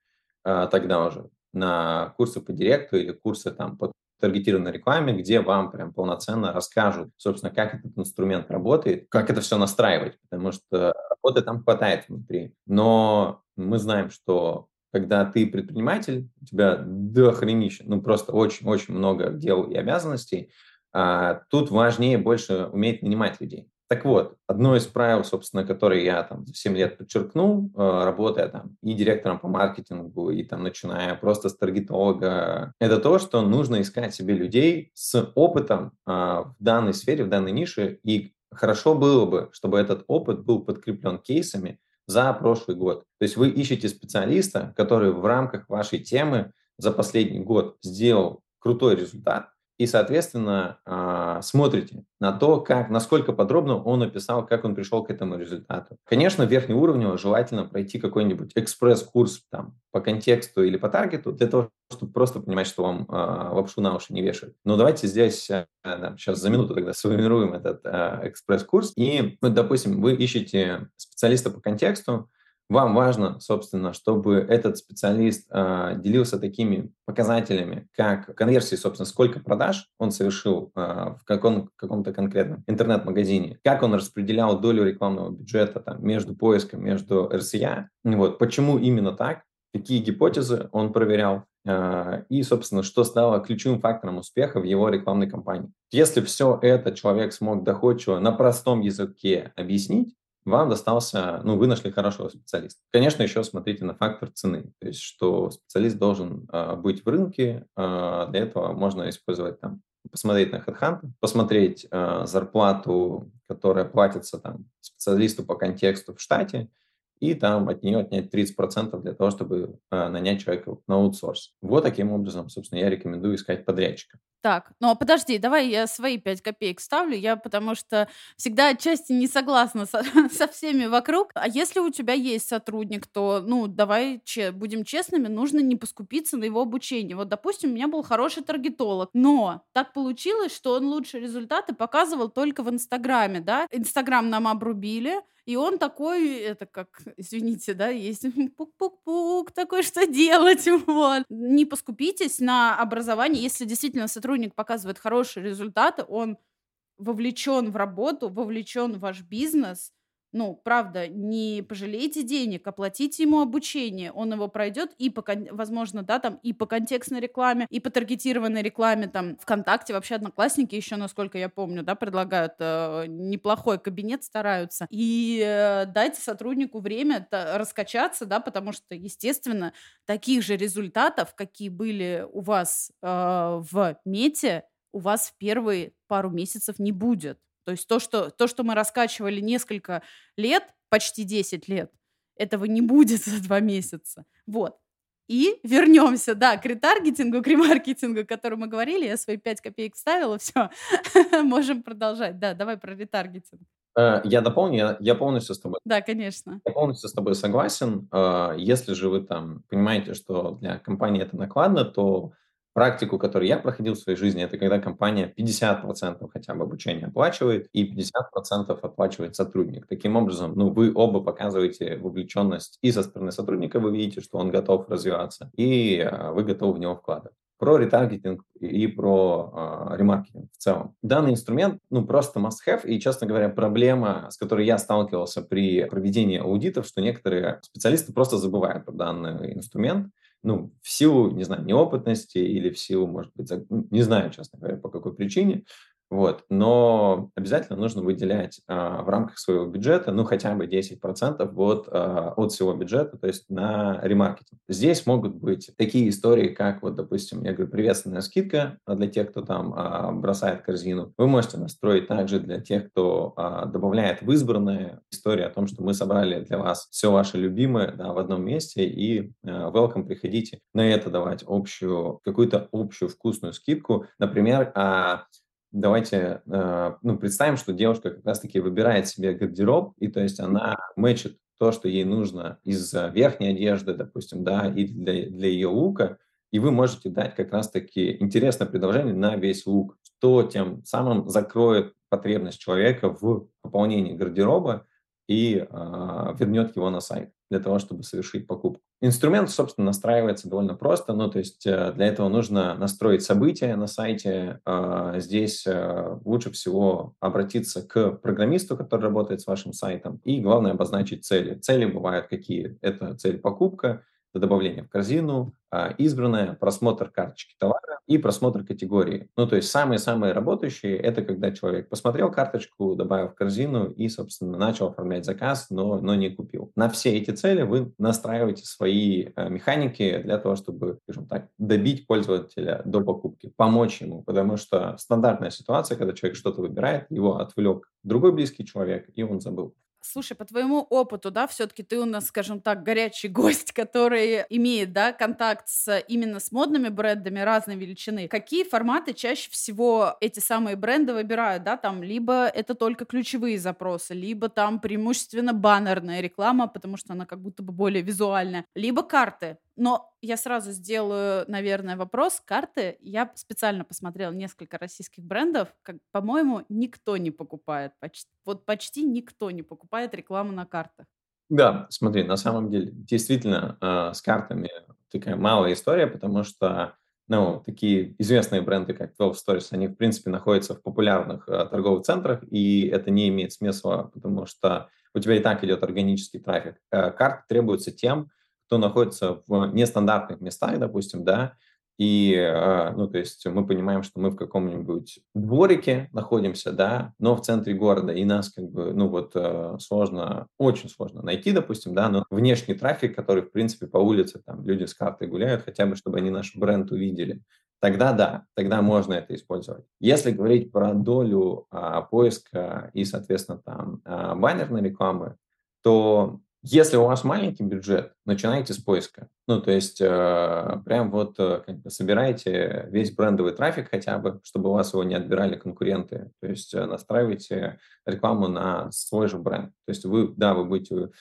тогда уже на курсы по директу или курсы там по таргетированной рекламе, где вам прям полноценно расскажут, собственно, как этот инструмент работает, как это все настраивать, потому что работы там хватает внутри. Но мы знаем, что когда ты предприниматель, у тебя дохренища, ну просто очень-очень много дел и обязанностей, а тут важнее больше уметь нанимать людей. Так вот, одно из правил, собственно, которое я там за 7 лет подчеркнул, э, работая там и директором по маркетингу, и там начиная просто с таргетолога, это то, что нужно искать себе людей с опытом э, в данной сфере, в данной нише, и хорошо было бы, чтобы этот опыт был подкреплен кейсами за прошлый год. То есть вы ищете специалиста, который в рамках вашей темы за последний год сделал крутой результат, и, соответственно, а, смотрите на то, как, насколько подробно он описал, как он пришел к этому результату. Конечно, верхнеуровнево желательно пройти какой-нибудь экспресс-курс там, по контексту или по таргету, для того, чтобы просто понимать, что вам э, лапшу на уши не вешают. Но давайте здесь, э, сейчас за минуту тогда сформируем этот э, экспресс-курс. И, вот, допустим, вы ищете специалиста по контексту, Вам важно, собственно, чтобы этот специалист э, делился такими показателями, как конверсии, собственно, сколько продаж он совершил э, в каком, каком-то конкретном интернет-магазине, как он распределял долю рекламного бюджета там, между поиском, между RCA, вот, почему именно так, какие гипотезы он проверял, э, и, собственно, что стало ключевым фактором успеха в его рекламной кампании. Если все это человек смог доходчиво на простом языке объяснить, вам достался, ну, вы нашли хорошего специалиста. Конечно, еще смотрите на фактор цены, то есть, что специалист должен э, быть в рынке, э, для этого можно использовать там, посмотреть на HeadHunt, посмотреть э, зарплату, которая платится там специалисту по контексту в штате, и там от нее отнять 30% для того, чтобы э, нанять человека на аутсорс. Вот таким образом, собственно, я рекомендую искать подрядчика. Так, ну а подожди, давай я свои 5 копеек ставлю, я потому что всегда отчасти не согласна со, [LAUGHS] со всеми вокруг. А если у тебя есть сотрудник, то, ну, давай че, будем честными, нужно не поскупиться на его обучение. Вот, допустим, у меня был хороший таргетолог, но так получилось, что он лучшие результаты показывал только в Инстаграме, да? Инстаграм нам обрубили, и он такой, это как, [LAUGHS] извините, да, есть [LAUGHS] пук-пук-пук, такой, что делать, вот. Не поскупитесь на образование, если действительно сотрудник показывает хорошие результаты, он вовлечен в работу, вовлечен в ваш бизнес, ну, правда, не пожалейте денег, оплатите ему обучение, он его пройдет и, по, возможно, да, там, и по контекстной рекламе, и по таргетированной рекламе, там, ВКонтакте, вообще Одноклассники еще, насколько я помню, да, предлагают э, неплохой кабинет, стараются, и э, дайте сотруднику время раскачаться, да, потому что, естественно, таких же результатов, какие были у вас э, в мете, у вас в первые пару месяцев не будет. То есть то, что, то, что мы раскачивали несколько лет, почти 10 лет, этого не будет [LAUGHS] за два месяца. Вот. И вернемся, да, к ретаргетингу, к ремаркетингу, о котором мы говорили. Я свои 5 копеек вставила, [LAUGHS] все, можем продолжать. Да, давай про ретаргетинг. Э, я дополню, я, я полностью с тобой. Да, конечно. Я полностью с тобой согласен. Э, если же вы там понимаете, что для компании это накладно, то практику, которую я проходил в своей жизни, это когда компания 50% хотя бы обучения оплачивает и 50% оплачивает сотрудник. Таким образом, ну, вы оба показываете вовлеченность и со стороны сотрудника, вы видите, что он готов развиваться, и э, вы готовы в него вкладывать про ретаргетинг и про э, ремаркетинг в целом. Данный инструмент, ну, просто must-have, и, честно говоря, проблема, с которой я сталкивался при проведении аудитов, что некоторые специалисты просто забывают про данный инструмент, ну, в силу, не знаю, неопытности или в силу, может быть, ну, не знаю, честно говоря, по какой причине, вот. Но обязательно нужно выделять а, в рамках своего бюджета, ну, хотя бы 10% вот, а, от всего бюджета, то есть на ремаркетинг. Здесь могут быть такие истории, как, вот, допустим, я говорю, приветственная скидка для тех, кто там а, бросает корзину. Вы можете настроить также для тех, кто а, добавляет в избранное историю о том, что мы собрали для вас все ваше любимое да, в одном месте, и а, welcome, приходите на это давать общую, какую-то общую вкусную скидку. Например, а, давайте э, ну, представим, что девушка как раз-таки выбирает себе гардероб, и то есть она мэчит то, что ей нужно из верхней одежды, допустим, да, и для, для ее лука, и вы можете дать как раз-таки интересное предложение на весь лук, что тем самым закроет потребность человека в пополнении гардероба и э, вернет его на сайт для того, чтобы совершить покупку. Инструмент, собственно, настраивается довольно просто. Ну, то есть э, для этого нужно настроить события на сайте. А, здесь э, лучше всего обратиться к программисту, который работает с вашим сайтом. И главное обозначить цели. Цели бывают какие? Это цель покупка, добавление в корзину, а, избранное, просмотр карточки товара и просмотр категории. Ну, то есть самые-самые работающие – это когда человек посмотрел карточку, добавил в корзину и, собственно, начал оформлять заказ, но, но не купил. На все эти цели вы настраиваете свои э, механики для того, чтобы, скажем так, добить пользователя до покупки, помочь ему, потому что стандартная ситуация, когда человек что-то выбирает, его отвлек другой близкий человек, и он забыл. Слушай, по твоему опыту, да, все-таки ты у нас, скажем так, горячий [LAUGHS] гость, который имеет, да, контакт с именно с модными брендами разной величины. Какие форматы чаще всего эти самые бренды выбирают, да, там либо это только ключевые запросы, либо там преимущественно баннерная реклама, потому что она как будто бы более визуальная, либо карты. Но я сразу сделаю, наверное, вопрос. Карты. Я специально посмотрела несколько российских брендов. Как, по-моему, никто не покупает. Почти, вот почти никто не покупает рекламу на картах. Да, смотри, на самом деле, действительно, э, с картами такая малая история, потому что, ну, такие известные бренды, как 12 Stories, они, в принципе, находятся в популярных э, торговых центрах, и это не имеет смысла, потому что у тебя и так идет органический трафик. Э, карты требуются тем, кто находится в нестандартных местах, допустим, да, и, э, ну, то есть мы понимаем, что мы в каком-нибудь дворике находимся, да, но в центре города, и нас как бы, ну, вот э, сложно, очень сложно найти, допустим, да, но внешний трафик, который, в принципе, по улице, там, люди с картой гуляют, хотя бы, чтобы они наш бренд увидели, тогда да, тогда можно это использовать. Если говорить про долю а, поиска и, соответственно, там, а, баннерной рекламы, то если у вас маленький бюджет, начинайте с поиска. Ну, то есть э, прям вот э, собирайте весь брендовый трафик хотя бы, чтобы у вас его не отбирали конкуренты. То есть э, настраивайте рекламу на свой же бренд. То есть вы, да, вы будете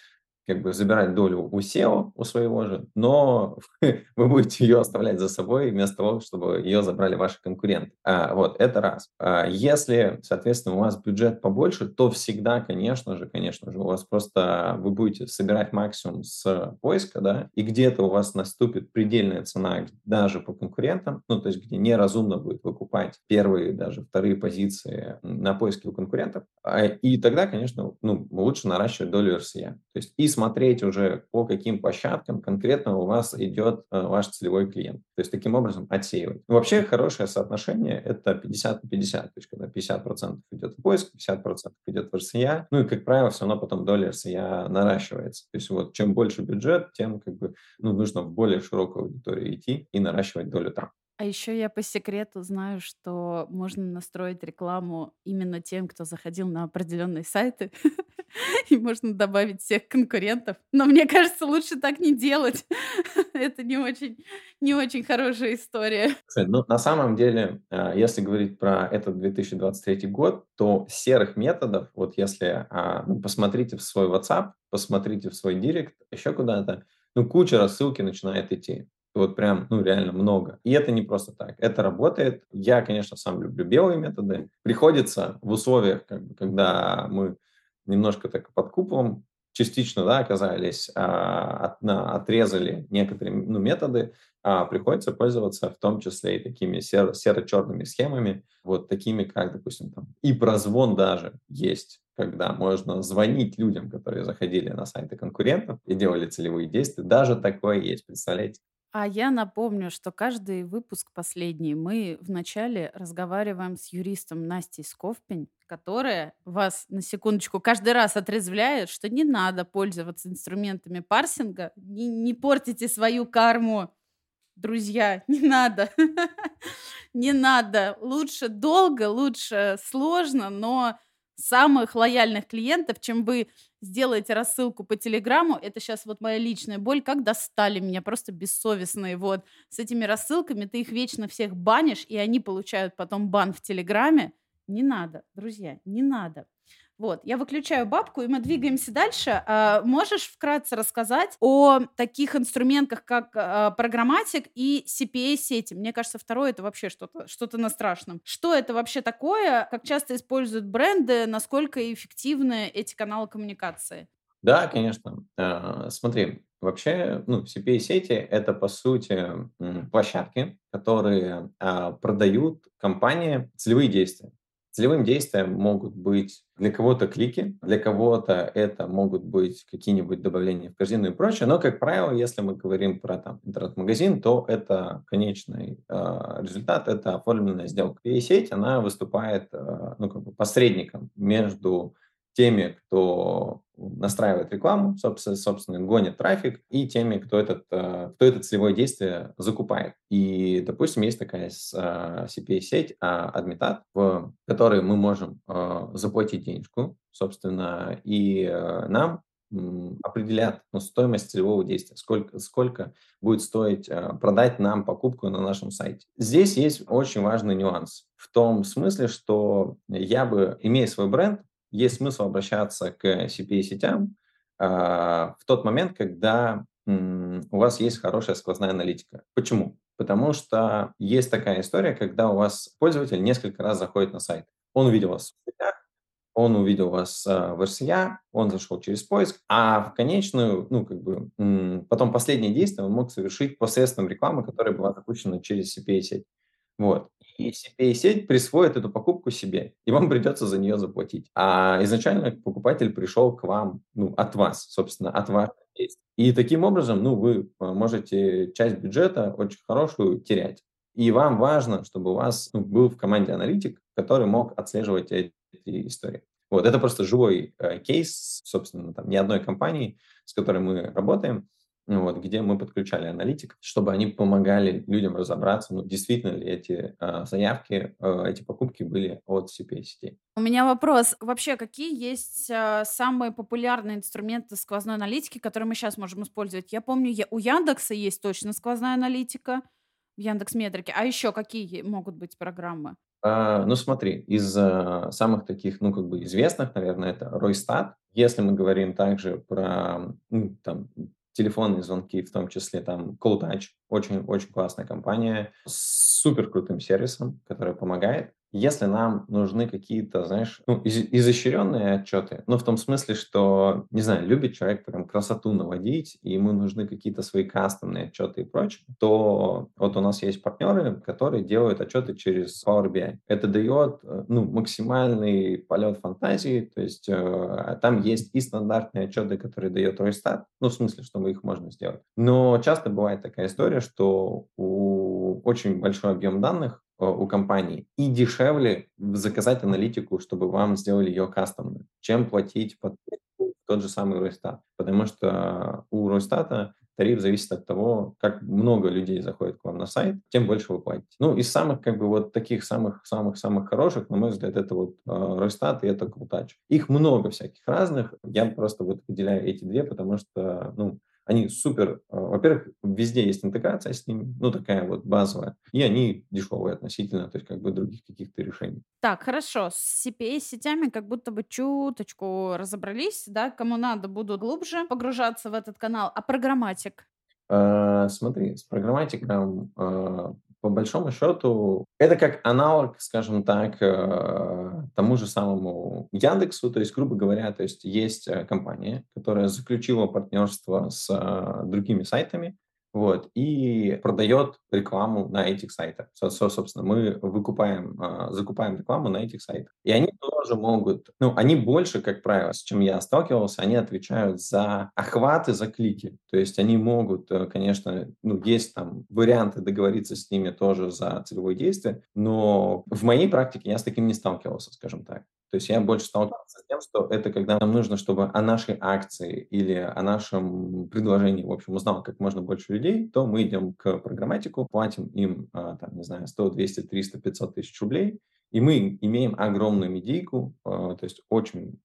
как бы забирать долю у SEO, у своего же, но [LAUGHS] вы будете ее оставлять за собой вместо того, чтобы ее забрали ваши конкуренты. А, вот, это раз. А, если, соответственно, у вас бюджет побольше, то всегда, конечно же, конечно же, у вас просто вы будете собирать максимум с поиска, да, и где-то у вас наступит предельная цена даже по конкурентам, ну, то есть где неразумно будет выкупать первые, даже вторые позиции на поиске у конкурентов, а, и тогда, конечно, ну, лучше наращивать долю RCA. То есть и смотреть уже, по каким площадкам конкретно у вас идет э, ваш целевой клиент. То есть таким образом отсеивать. Вообще хорошее соотношение – это 50 на 50. То есть когда 50% идет в поиск, 50% идет в RCA. Ну и, как правило, все равно потом доля RCA наращивается. То есть вот чем больше бюджет, тем как бы ну, нужно в более широкую аудиторию идти и наращивать долю там. А еще я по секрету знаю, что можно настроить рекламу именно тем, кто заходил на определенные сайты, [LAUGHS] и можно добавить всех конкурентов. Но мне кажется, лучше так не делать. [LAUGHS] Это не очень, не очень хорошая история. Кстати, ну, на самом деле, а, если говорить про этот 2023 год, то серых методов, вот если а, ну, посмотрите в свой WhatsApp, посмотрите в свой Директ, еще куда-то, ну, куча рассылки начинает идти. Вот прям, ну, реально много. И это не просто так. Это работает. Я, конечно, сам люблю белые методы. Приходится в условиях, как бы, когда мы немножко так под куполом частично да, оказались, а, от, на, отрезали некоторые ну, методы, а, приходится пользоваться в том числе и такими серо- серо-черными схемами, вот такими, как, допустим, там, и прозвон даже есть, когда можно звонить людям, которые заходили на сайты конкурентов и делали целевые действия. Даже такое есть, представляете? А я напомню, что каждый выпуск последний мы вначале разговариваем с юристом Настей Сковпень, которая вас, на секундочку, каждый раз отрезвляет, что не надо пользоваться инструментами парсинга, не, не портите свою карму, друзья, не надо. [LAUGHS] Не надо. Лучше долго, лучше сложно, но самых лояльных клиентов, чем вы сделаете рассылку по Телеграму, это сейчас вот моя личная боль, как достали меня, просто бессовестные, вот, с этими рассылками, ты их вечно всех банишь, и они получают потом бан в Телеграме, не надо, друзья, не надо. Вот, я выключаю бабку, и мы двигаемся дальше. А, можешь вкратце рассказать о таких инструментах, как а, программатик и CPA-сети? Мне кажется, второе это вообще что-то что на страшном. Что это вообще такое? Как часто используют бренды? Насколько эффективны эти каналы коммуникации? Да, конечно. А, смотри, вообще, ну, CPA-сети– это, по сути, площадки, которые продают компании целевые действия. Целевым действием могут быть для кого-то клики, для кого-то это могут быть какие-нибудь добавления в корзину и прочее, но, как правило, если мы говорим про там, интернет-магазин, то это конечный э, результат, это оформленная сделка. И сеть, она выступает э, ну, как бы посредником между теми, кто настраивает рекламу, собственно, собственно, гонит трафик, и теми, кто, этот, э, кто это целевое действие закупает. И, допустим, есть такая CPA-сеть э, Admitat, в которой мы можем э, заплатить денежку, собственно, и нам определят ну, стоимость целевого действия, сколько, сколько будет стоить продать нам покупку на нашем сайте. Здесь есть очень важный нюанс в том смысле, что я бы, имея свой бренд, есть смысл обращаться к CPA-сетям а, в тот момент, когда у вас есть хорошая сквозная аналитика. Почему? Потому что есть такая история, когда у вас пользователь несколько раз заходит на сайт. Он увидел вас в сетях, он увидел вас э, в RCA, он зашел через поиск, а в конечную, ну, как бы, потом последнее действие он мог совершить посредством рекламы, которая была запущена через CPA-сеть. Вот. И CPA-сеть присвоит эту покупку себе, и вам придется за нее заплатить. А изначально покупатель пришел к вам, ну, от вас, собственно, от ваших действий. И таким образом, ну, вы э, можете часть бюджета очень хорошую терять. И вам важно, чтобы у вас ну, был в команде аналитик, который мог отслеживать эти истории. Вот, это просто живой э, кейс, собственно, там, ни одной компании, с которой мы работаем, вот, где мы подключали аналитиков, чтобы они помогали людям разобраться, ну, действительно ли эти э, заявки, э, эти покупки были от CPA-сетей. У меня вопрос. Вообще, какие есть э, самые популярные инструменты сквозной аналитики, которые мы сейчас можем использовать? Я помню, я, у Яндекса есть точно сквозная аналитика в Яндекс Метрике. А еще какие могут быть программы? А, ну, смотри, из а, самых таких, ну, как бы известных, наверное, это Ройстат. Если мы говорим также про ну, там, телефонные звонки, в том числе там Call Touch, очень-очень классная компания с супер крутым сервисом, который помогает. Если нам нужны какие-то, знаешь, ну, из- изощренные отчеты, ну, в том смысле, что, не знаю, любит человек прям красоту наводить, и ему нужны какие-то свои кастомные отчеты и прочее, то вот у нас есть партнеры, которые делают отчеты через Power BI. Это дает, э, ну, максимальный полет фантазии, то есть э, там есть и стандартные отчеты, которые дает Ройстат, ну, в смысле, что их можно сделать. Но часто бывает такая история, что у очень большой объем данных у компании и дешевле заказать аналитику, чтобы вам сделали ее кастомную, чем платить под [LAUGHS] тот же самый Росстат. Потому что у Росстата тариф зависит от того, как много людей заходит к вам на сайт, тем больше вы платите. Ну, из самых, как бы, вот таких самых-самых-самых хороших, на мой взгляд, это вот э, Росстат и это Крутач. Их много всяких разных. Я просто вот выделяю эти две, потому что, ну, они супер, а, во-первых, везде есть интеграция с ними, ну, такая вот базовая, и они дешевые относительно, то есть как бы других каких-то решений. Так, хорошо, с CPA-сетями как будто бы чуточку разобрались, да, кому надо, буду глубже погружаться в этот канал. А программатик? Uh, смотри, с программатиком uh, по большому счету, это как аналог, скажем так, э, тому же самому Яндексу. То есть, грубо говоря, то есть есть э, компания, которая заключила партнерство с э, другими сайтами, вот, и продает рекламу на этих сайтах. Собственно, мы выкупаем, а, закупаем рекламу на этих сайтах. И они тоже могут, ну, они больше, как правило, с чем я сталкивался, они отвечают за охваты, за клики. То есть они могут, э, конечно, ну, есть там варианты договориться с ними тоже за целевое действие, но в моей практике я с таким не сталкивался, скажем так. То есть я больше сталкивался с тем, что это когда нам нужно, чтобы о нашей акции или о нашем предложении, в общем, узнал как можно больше людей, то мы идем к программатику, платим им, а, там, не знаю, 100, 200, 300, 500 тысяч рублей, и мы имеем огромную медийку, а, то есть очень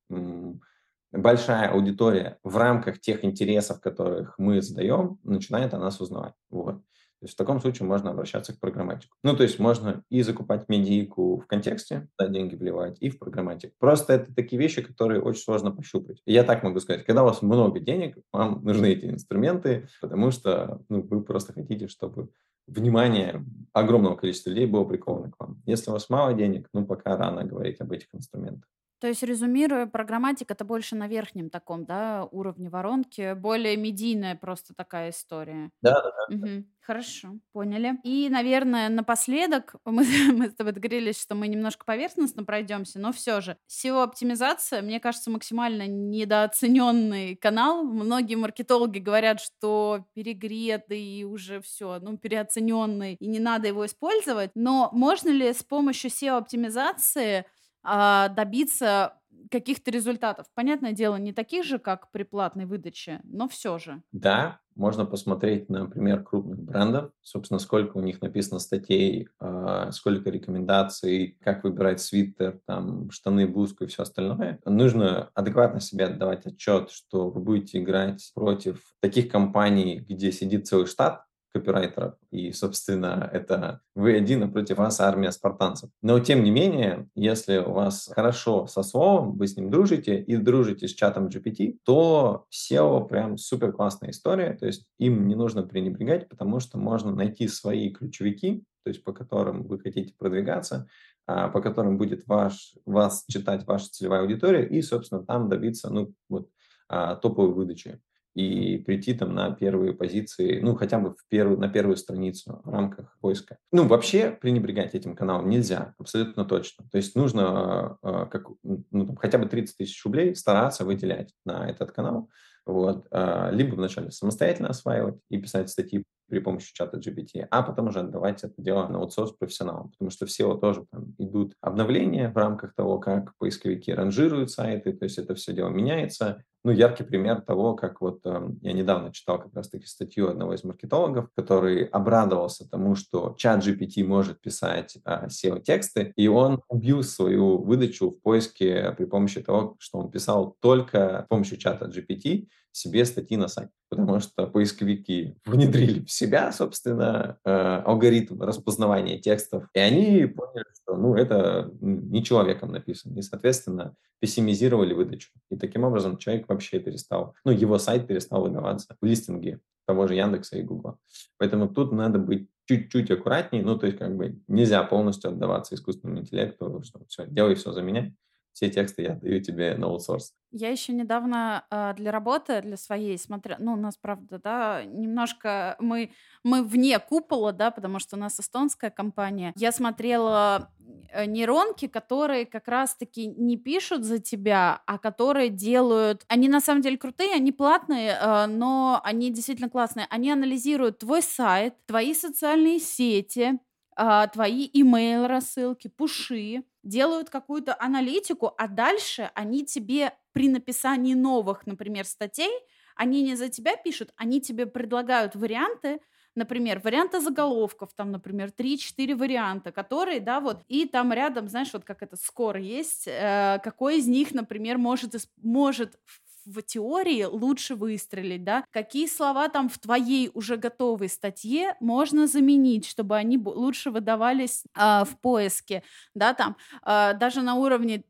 большая аудитория в рамках тех интересов, которых мы задаем, начинает о нас узнавать. Вот. То есть в таком случае можно обращаться к программатику. Ну, то есть можно и закупать медийку в контексте, да, деньги вливать, и в программатику. Просто это такие вещи, которые очень сложно пощупать. я так могу сказать, когда у вас много денег, вам нужны эти инструменты, потому что ну, вы просто хотите, чтобы внимание огромного количества людей было приковано к вам. Если у вас мало денег, ну, пока рано говорить об этих инструментах. То есть, резюмируя, программатика это больше на верхнем таком, да, уровне воронки, более медийная просто такая история. Да, да, да. Угу. Хорошо, поняли. И, наверное, напоследок [LAUGHS] мы, мы с тобой договорились, что мы немножко поверхностно пройдемся, но все же SEO-оптимизация, мне кажется, максимально недооцененный канал. Многие маркетологи говорят, что перегретый и уже все, ну, переоцененный, и не надо его использовать. Но можно ли с помощью SEO-оптимизации а, добиться каких-то результатов. Понятное дело, не таких же, как при платной выдаче, но все же. Да, можно посмотреть, например, крупных брендов, собственно, сколько у них написано статей, а, сколько рекомендаций, как выбирать свитер, там, штаны, блузку и все остальное. Нужно адекватно себе отдавать отчет, что вы будете играть против таких компаний, где сидит целый штат, копирайтеров. И, собственно, это вы один, а против вас армия спартанцев. Но, тем не менее, если у вас хорошо со словом, вы с ним дружите и дружите с чатом GPT, то SEO прям супер классная история. То есть им не нужно пренебрегать, потому что можно найти свои ключевики, то есть по которым вы хотите продвигаться, а, по которым будет ваш, вас читать ваша целевая аудитория, и, собственно, там добиться ну, вот, а, топовой выдачи и прийти там на первые позиции, ну, хотя бы в первую, на первую страницу в рамках поиска. Ну, вообще пренебрегать этим каналом нельзя, абсолютно точно. То есть нужно как, ну, там, хотя бы 30 тысяч рублей стараться выделять на этот канал, вот, либо вначале самостоятельно осваивать и писать статьи при помощи чата GPT, а потом уже отдавать это дело на аутсорс профессионалам, потому что все вот тоже там идут обновления в рамках того, как поисковики ранжируют сайты, то есть это все дело меняется. Ну, яркий пример того, как вот э, я недавно читал как раз-таки статью одного из маркетологов, который обрадовался тому, что чат GPT может писать э, SEO-тексты, и он убил свою выдачу в поиске при помощи того, что он писал только с помощью чата GPT, себе статьи на сайт, потому что поисковики [LAUGHS] внедрили в себя, собственно, э, алгоритм распознавания текстов, и они поняли, что ну, это не человеком написано, и, соответственно, пессимизировали выдачу. И таким образом человек вообще перестал, ну, его сайт перестал выдаваться в листинге того же Яндекса и Гугла. Поэтому тут надо быть чуть-чуть аккуратнее, ну, то есть как бы нельзя полностью отдаваться искусственному интеллекту, что все, делай все за меня, все тексты я даю тебе на аутсорс. Я еще недавно э, для работы, для своей, смотря, ну, у нас, правда, да, немножко мы, мы вне купола, да, потому что у нас эстонская компания. Я смотрела э, нейронки, которые как раз-таки не пишут за тебя, а которые делают... Они на самом деле крутые, они платные, э, но они действительно классные. Они анализируют твой сайт, твои социальные сети, а, твои email рассылки, пуши, делают какую-то аналитику, а дальше они тебе при написании новых, например, статей, они не за тебя пишут, они тебе предлагают варианты, например, варианты заголовков, там, например, 3-4 варианта, которые, да, вот, и там рядом, знаешь, вот как это скоро есть, э, какой из них, например, может, может в теории лучше выстрелить, да, какие слова там в твоей уже готовой статье можно заменить, чтобы они лучше выдавались э, в поиске, да, там, э, даже на уровне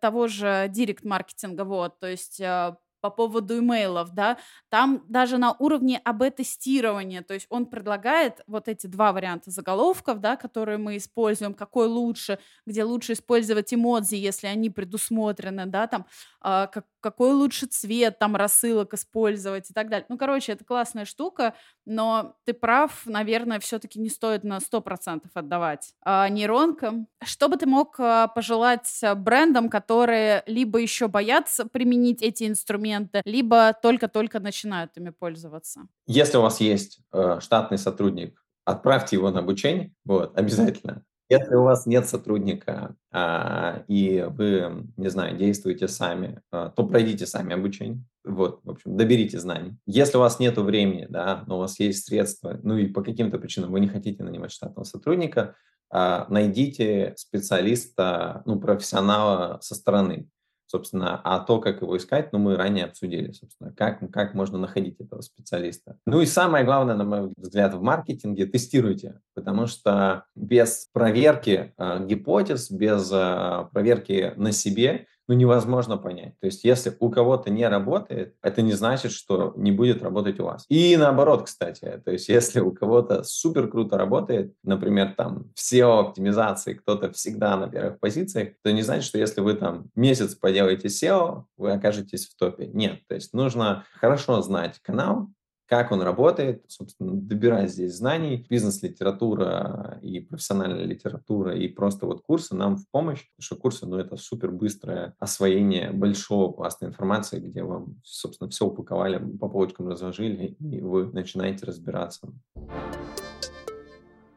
того же директ-маркетинга, вот, то есть э, по поводу имейлов, да, там даже на уровне АБ-тестирования, то есть он предлагает вот эти два варианта заголовков, да, которые мы используем, какой лучше, где лучше использовать эмодзи, если они предусмотрены, да, там, э, как, какой лучше цвет там рассылок использовать и так далее. Ну, короче, это классная штука, но ты прав, наверное, все-таки не стоит на 100% отдавать а, нейронкам. Что бы ты мог а, пожелать брендам, которые либо еще боятся применить эти инструменты, либо только-только начинают ими пользоваться? Если у вас есть э, штатный сотрудник, отправьте его на обучение, вот, обязательно. Если у вас нет сотрудника, а, и вы, не знаю, действуете сами, а, то пройдите сами обучение. Вот, в общем, доберите знаний. Если у вас нет времени, да, но у вас есть средства, ну и по каким-то причинам вы не хотите нанимать штатного сотрудника, а, найдите специалиста, ну, профессионала со стороны собственно, а то, как его искать, ну, мы ранее обсудили, собственно, как, как можно находить этого специалиста. Ну и самое главное, на мой взгляд, в маркетинге – тестируйте, потому что без проверки э, гипотез, без э, проверки на себе ну, невозможно понять. То есть, если у кого-то не работает, это не значит, что не будет работать у вас. И наоборот, кстати, то есть, [LAUGHS] если у кого-то супер круто работает, например, там, в SEO-оптимизации кто-то всегда на первых позициях, то не значит, что если вы там месяц поделаете SEO, вы окажетесь в топе. Нет, то есть, нужно хорошо знать канал, как он работает, собственно, добирать здесь знаний, бизнес-литература и профессиональная литература, и просто вот курсы нам в помощь, потому что курсы, ну, это супер быстрое освоение большого пласта информации, где вам, собственно, все упаковали, по полочкам разложили, и вы начинаете разбираться.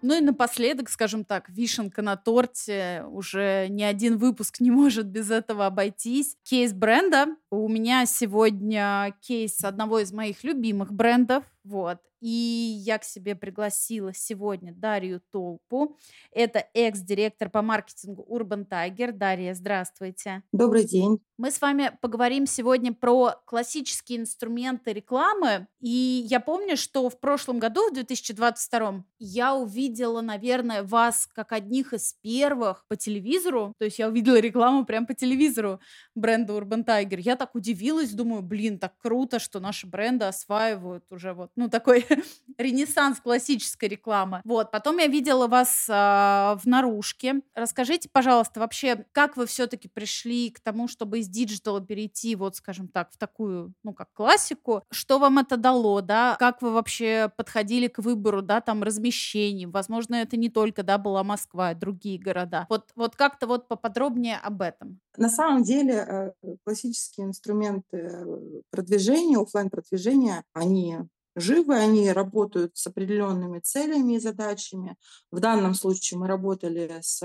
Ну и напоследок, скажем так, вишенка на торте. Уже ни один выпуск не может без этого обойтись. Кейс бренда. У меня сегодня кейс одного из моих любимых брендов. Вот. И я к себе пригласила сегодня Дарью Толпу. Это экс-директор по маркетингу Urban Tiger. Дарья, здравствуйте. Добрый день. Мы с вами поговорим сегодня про классические инструменты рекламы. И я помню, что в прошлом году, в 2022, я увидела, наверное, вас как одних из первых по телевизору. То есть я увидела рекламу прямо по телевизору бренда Urban Tiger. Я так удивилась, думаю, блин, так круто, что наши бренды осваивают уже вот, ну, такой [LAUGHS] ренессанс классической рекламы. Вот, потом я видела вас а, в наружке. Расскажите, пожалуйста, вообще, как вы все-таки пришли к тому, чтобы из диджитала перейти, вот, скажем так, в такую, ну, как классику? Что вам это дало, да? Как вы вообще подходили к выбору, да, там, размещений? Возможно, это не только, да, была Москва, а другие города. Вот, вот как-то вот поподробнее об этом. На самом деле э, классические инструменты продвижения, офлайн продвижения они живы, они работают с определенными целями и задачами. В данном случае мы работали с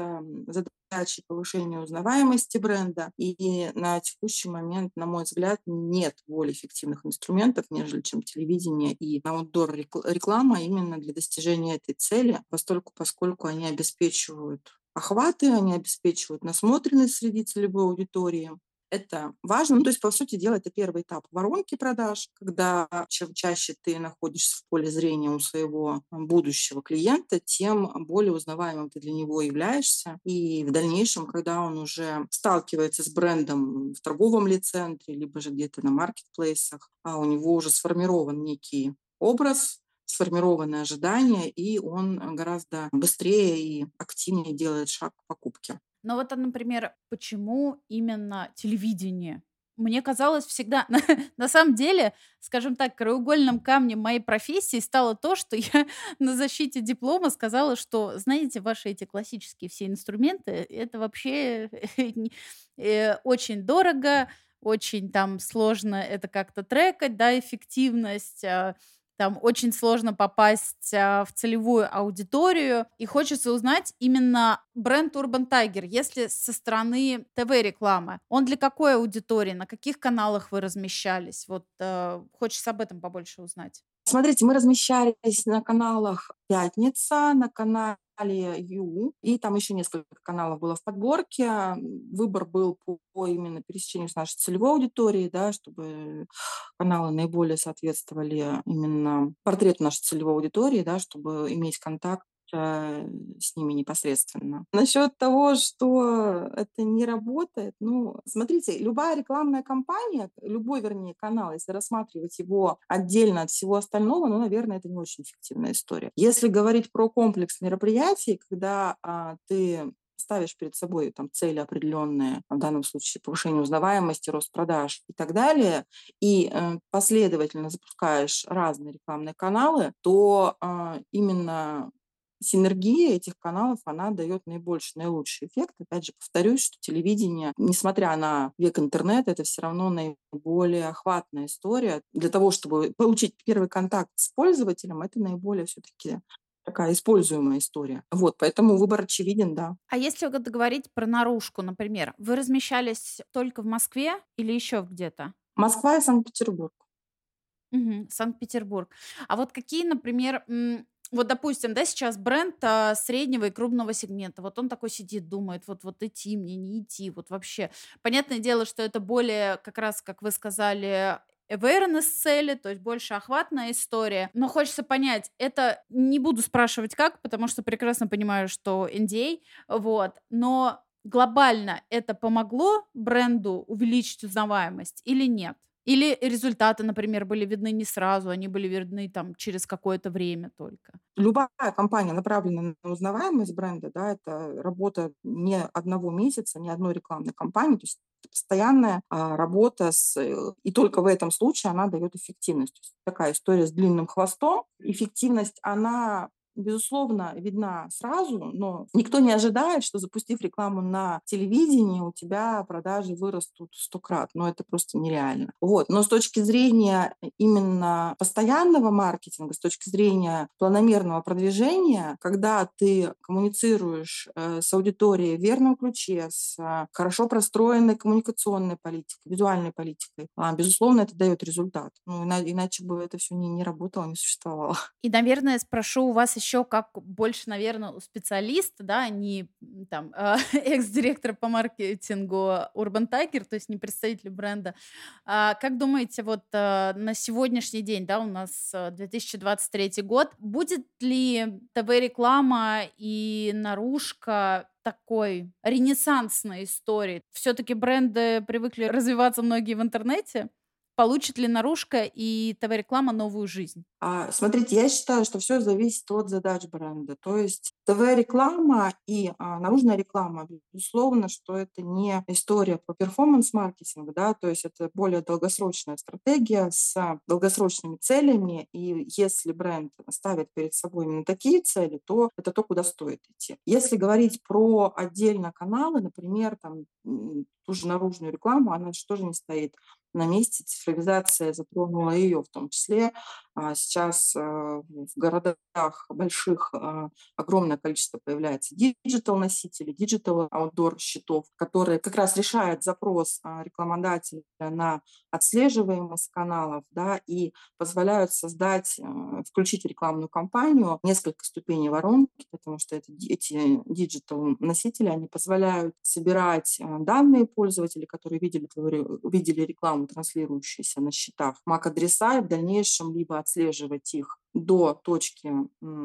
задачей повышения узнаваемости бренда, и на текущий момент, на мой взгляд, нет более эффективных инструментов, нежели чем телевидение и аутдор реклама именно для достижения этой цели, постольку, поскольку они обеспечивают охваты, они обеспечивают насмотренность среди целевой аудитории, это важно. Ну, то есть, по сути дела, это первый этап воронки продаж, когда чем чаще ты находишься в поле зрения у своего будущего клиента, тем более узнаваемым ты для него являешься. И в дальнейшем, когда он уже сталкивается с брендом в торговом ли центре, либо же где-то на маркетплейсах, а у него уже сформирован некий образ, сформированное ожидание, и он гораздо быстрее и активнее делает шаг к покупке. Но вот, например, почему именно телевидение? Мне казалось всегда, на, [LAUGHS] на самом деле, скажем так, краеугольным камнем моей профессии стало то, что я [LAUGHS] на защите диплома сказала, что, знаете, ваши эти классические все инструменты, это вообще [LAUGHS] э, очень дорого, очень там сложно это как-то трекать, да, эффективность, а, там очень сложно попасть а, в целевую аудиторию, и хочется узнать именно бренд Urban Tiger, если со стороны ТВ-рекламы, он для какой аудитории, на каких каналах вы размещались? Вот э, хочется об этом побольше узнать. Смотрите, мы размещались на каналах «Пятница», на канале Ю, и там еще несколько каналов было в подборке. Выбор был по, по именно пересечению с нашей целевой аудиторией, да, чтобы каналы наиболее соответствовали именно портрету нашей целевой аудитории, да, чтобы иметь контакт с ними непосредственно. Насчет того, что это не работает, ну, смотрите, любая рекламная кампания, любой, вернее, канал, если рассматривать его отдельно от всего остального, ну, наверное, это не очень эффективная история. Если говорить про комплекс мероприятий, когда а, ты ставишь перед собой там цели определенные, в данном случае повышение узнаваемости, рост продаж и так далее, и э, последовательно запускаешь разные рекламные каналы, то э, именно синергия этих каналов, она дает наибольший, наилучший эффект. Опять же, повторюсь, что телевидение, несмотря на век интернета, это все равно наиболее охватная история. Для того, чтобы получить первый контакт с пользователем, это наиболее все-таки такая используемая история. Вот, поэтому выбор очевиден, да. А если говорить про наружку, например, вы размещались только в Москве или еще где-то? Москва и Санкт-Петербург. Угу, Санкт-Петербург. А вот какие, например, вот, допустим, да, сейчас бренд а, среднего и крупного сегмента, вот он такой сидит, думает, вот, вот идти мне, не идти, вот вообще. Понятное дело, что это более, как раз, как вы сказали, awareness цели, то есть больше охватная история. Но хочется понять, это не буду спрашивать как, потому что прекрасно понимаю, что NDA, вот, но глобально это помогло бренду увеличить узнаваемость или нет? Или результаты, например, были видны не сразу, они были видны там через какое-то время только. Любая компания, направленная на узнаваемость бренда, да, это работа не одного месяца, не одной рекламной кампании, то есть постоянная а, работа с... Э, и только в этом случае она дает эффективность. То есть такая история с длинным хвостом. Эффективность, она безусловно, видна сразу, но никто не ожидает, что запустив рекламу на телевидении, у тебя продажи вырастут сто крат. Но это просто нереально. Вот. Но с точки зрения именно постоянного маркетинга, с точки зрения планомерного продвижения, когда ты коммуницируешь э, с аудиторией в верном ключе, с э, хорошо простроенной коммуникационной политикой, визуальной политикой, а, безусловно, это дает результат. Ну, иначе бы это все не, не работало, не существовало. И, наверное, спрошу у вас еще как больше, наверное, у специалиста, да, не там [LAUGHS] э, экс-директора по маркетингу Urban Tiger, то есть не представитель бренда. А, как думаете, вот э, на сегодняшний день, да, у нас 2023 год, будет ли ТВ-реклама и наружка такой ренессансной истории. Все-таки бренды привыкли развиваться многие в интернете. Получит ли наружка и ТВ-реклама новую жизнь? А, смотрите, я считаю, что все зависит от задач бренда. То есть ТВ-реклама и а, наружная реклама, безусловно, что это не история про перформанс-маркетинг, да, то есть это более долгосрочная стратегия с долгосрочными целями, и если бренд ставит перед собой именно такие цели, то это то, куда стоит идти. Если говорить про отдельно каналы, например, там ту же наружную рекламу, она же тоже не стоит на месте. Цифровизация затронула ее в том числе. А сейчас а, в городах больших а, огромное количество появляется digital-носителей, digital-outdoor сетов, которые как раз решают запрос рекламодателя на отслеживаемость каналов да, и позволяют создать, включить рекламную кампанию несколько ступеней воронки, потому что это, эти digital-носители, они позволяют собирать данные пользователей, которые видели, видели рекламу, транслирующуюся на счетах, MAC-адреса, и в дальнейшем либо отслеживать их до точки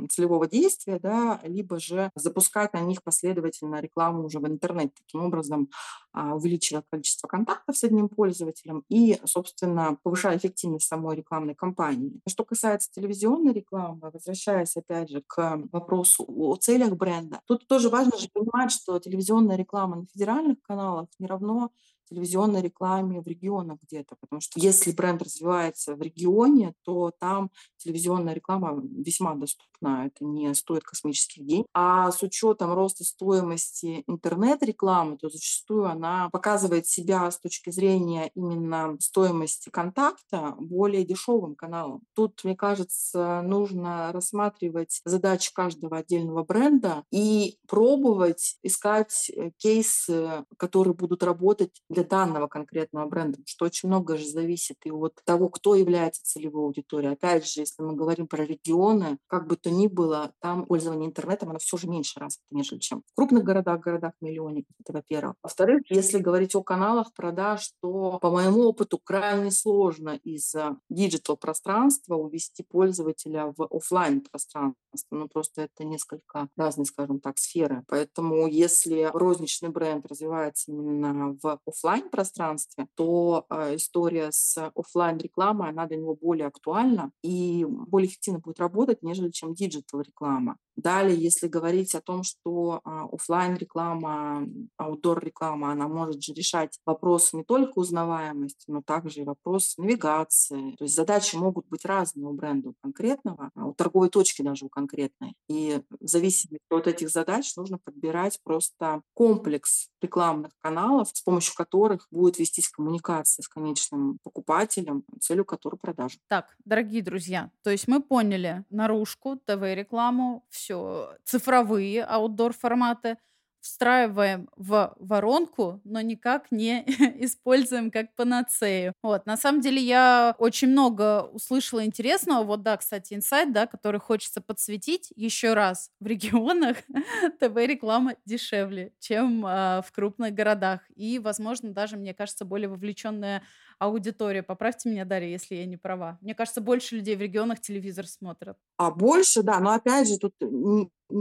целевого действия, да, либо же запускать на них последовательно рекламу уже в интернете, таким образом а, увеличивая количество контактов с одним пользователем и, собственно, повышая эффективность самой рекламной кампании. Что касается телевизионной рекламы, возвращаясь опять же к вопросу о целях бренда, тут тоже важно же понимать, что телевизионная реклама на федеральных каналах не равно телевизионной рекламе в регионах где-то, потому что если бренд развивается в регионе, то там телевизионная реклама весьма доступна, это не стоит космических денег. А с учетом роста стоимости интернет-рекламы, то зачастую она показывает себя с точки зрения именно стоимости контакта более дешевым каналом. Тут, мне кажется, нужно рассматривать задачи каждого отдельного бренда и пробовать искать э, кейсы, которые будут работать для данного конкретного бренда, что очень много же зависит и от того, кто является целевой аудиторией. Опять же, если мы говорим про регионы, как бы то ни было, там пользование интернетом, оно все же меньше раз, нежели чем в крупных городах, городах миллионников, это во-первых. Во-вторых, если говорить о каналах продаж, то по моему опыту крайне сложно из digital пространства увести пользователя в офлайн пространство. Ну, просто это несколько разные, скажем так, сферы. Поэтому если розничный бренд развивается именно в офлайн офлайн пространстве, то э, история с офлайн рекламой, она для него более актуальна и более эффективно будет работать, нежели чем digital реклама. Далее, если говорить о том, что а, офлайн реклама, аутдор реклама, она может же решать вопросы не только узнаваемости, но также и вопрос навигации. То есть задачи могут быть разные у бренда конкретного, а у торговой точки даже у конкретной. И в зависимости от этих задач нужно подбирать просто комплекс рекламных каналов, с помощью которых будет вестись коммуникация с конечным покупателем, целью которой продажа. Так, дорогие друзья, то есть мы поняли наружку, ТВ-рекламу, все цифровые аутдор форматы, встраиваем в воронку, но никак не [LAUGHS] используем как панацею. Вот, на самом деле я очень много услышала интересного. Вот, да, кстати, инсайт, да, который хочется подсветить еще раз. В регионах [LAUGHS] ТВ-реклама дешевле, чем э, в крупных городах. И, возможно, даже, мне кажется, более вовлеченная аудитория. Поправьте меня, Дарья, если я не права. Мне кажется, больше людей в регионах телевизор смотрят. А больше, да, но опять же, тут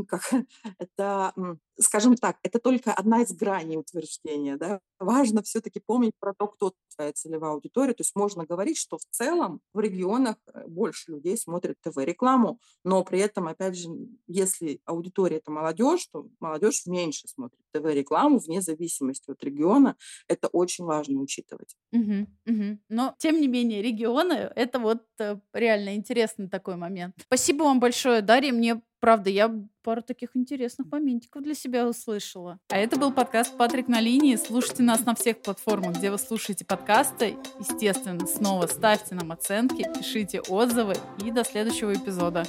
как, [LAUGHS] это, скажем так, это только одна из граней утверждения. Да? Важно все-таки помнить про то, кто твоя целевая аудитория. То есть можно говорить, что в целом в регионах э, больше людей смотрят ТВ-рекламу, но при этом, опять же, если аудитория – это молодежь, то молодежь меньше смотрит ТВ-рекламу вне зависимости от региона. Это очень важно учитывать. Угу, угу. Но, тем не менее, регионы – это вот э, реально интересный такой момент. Спасибо вам большое, Дарья. Мне Правда, я пару таких интересных моментиков для себя услышала. А это был подкаст «Патрик на линии». Слушайте нас на всех платформах, где вы слушаете подкасты. Естественно, снова ставьте нам оценки, пишите отзывы и до следующего эпизода.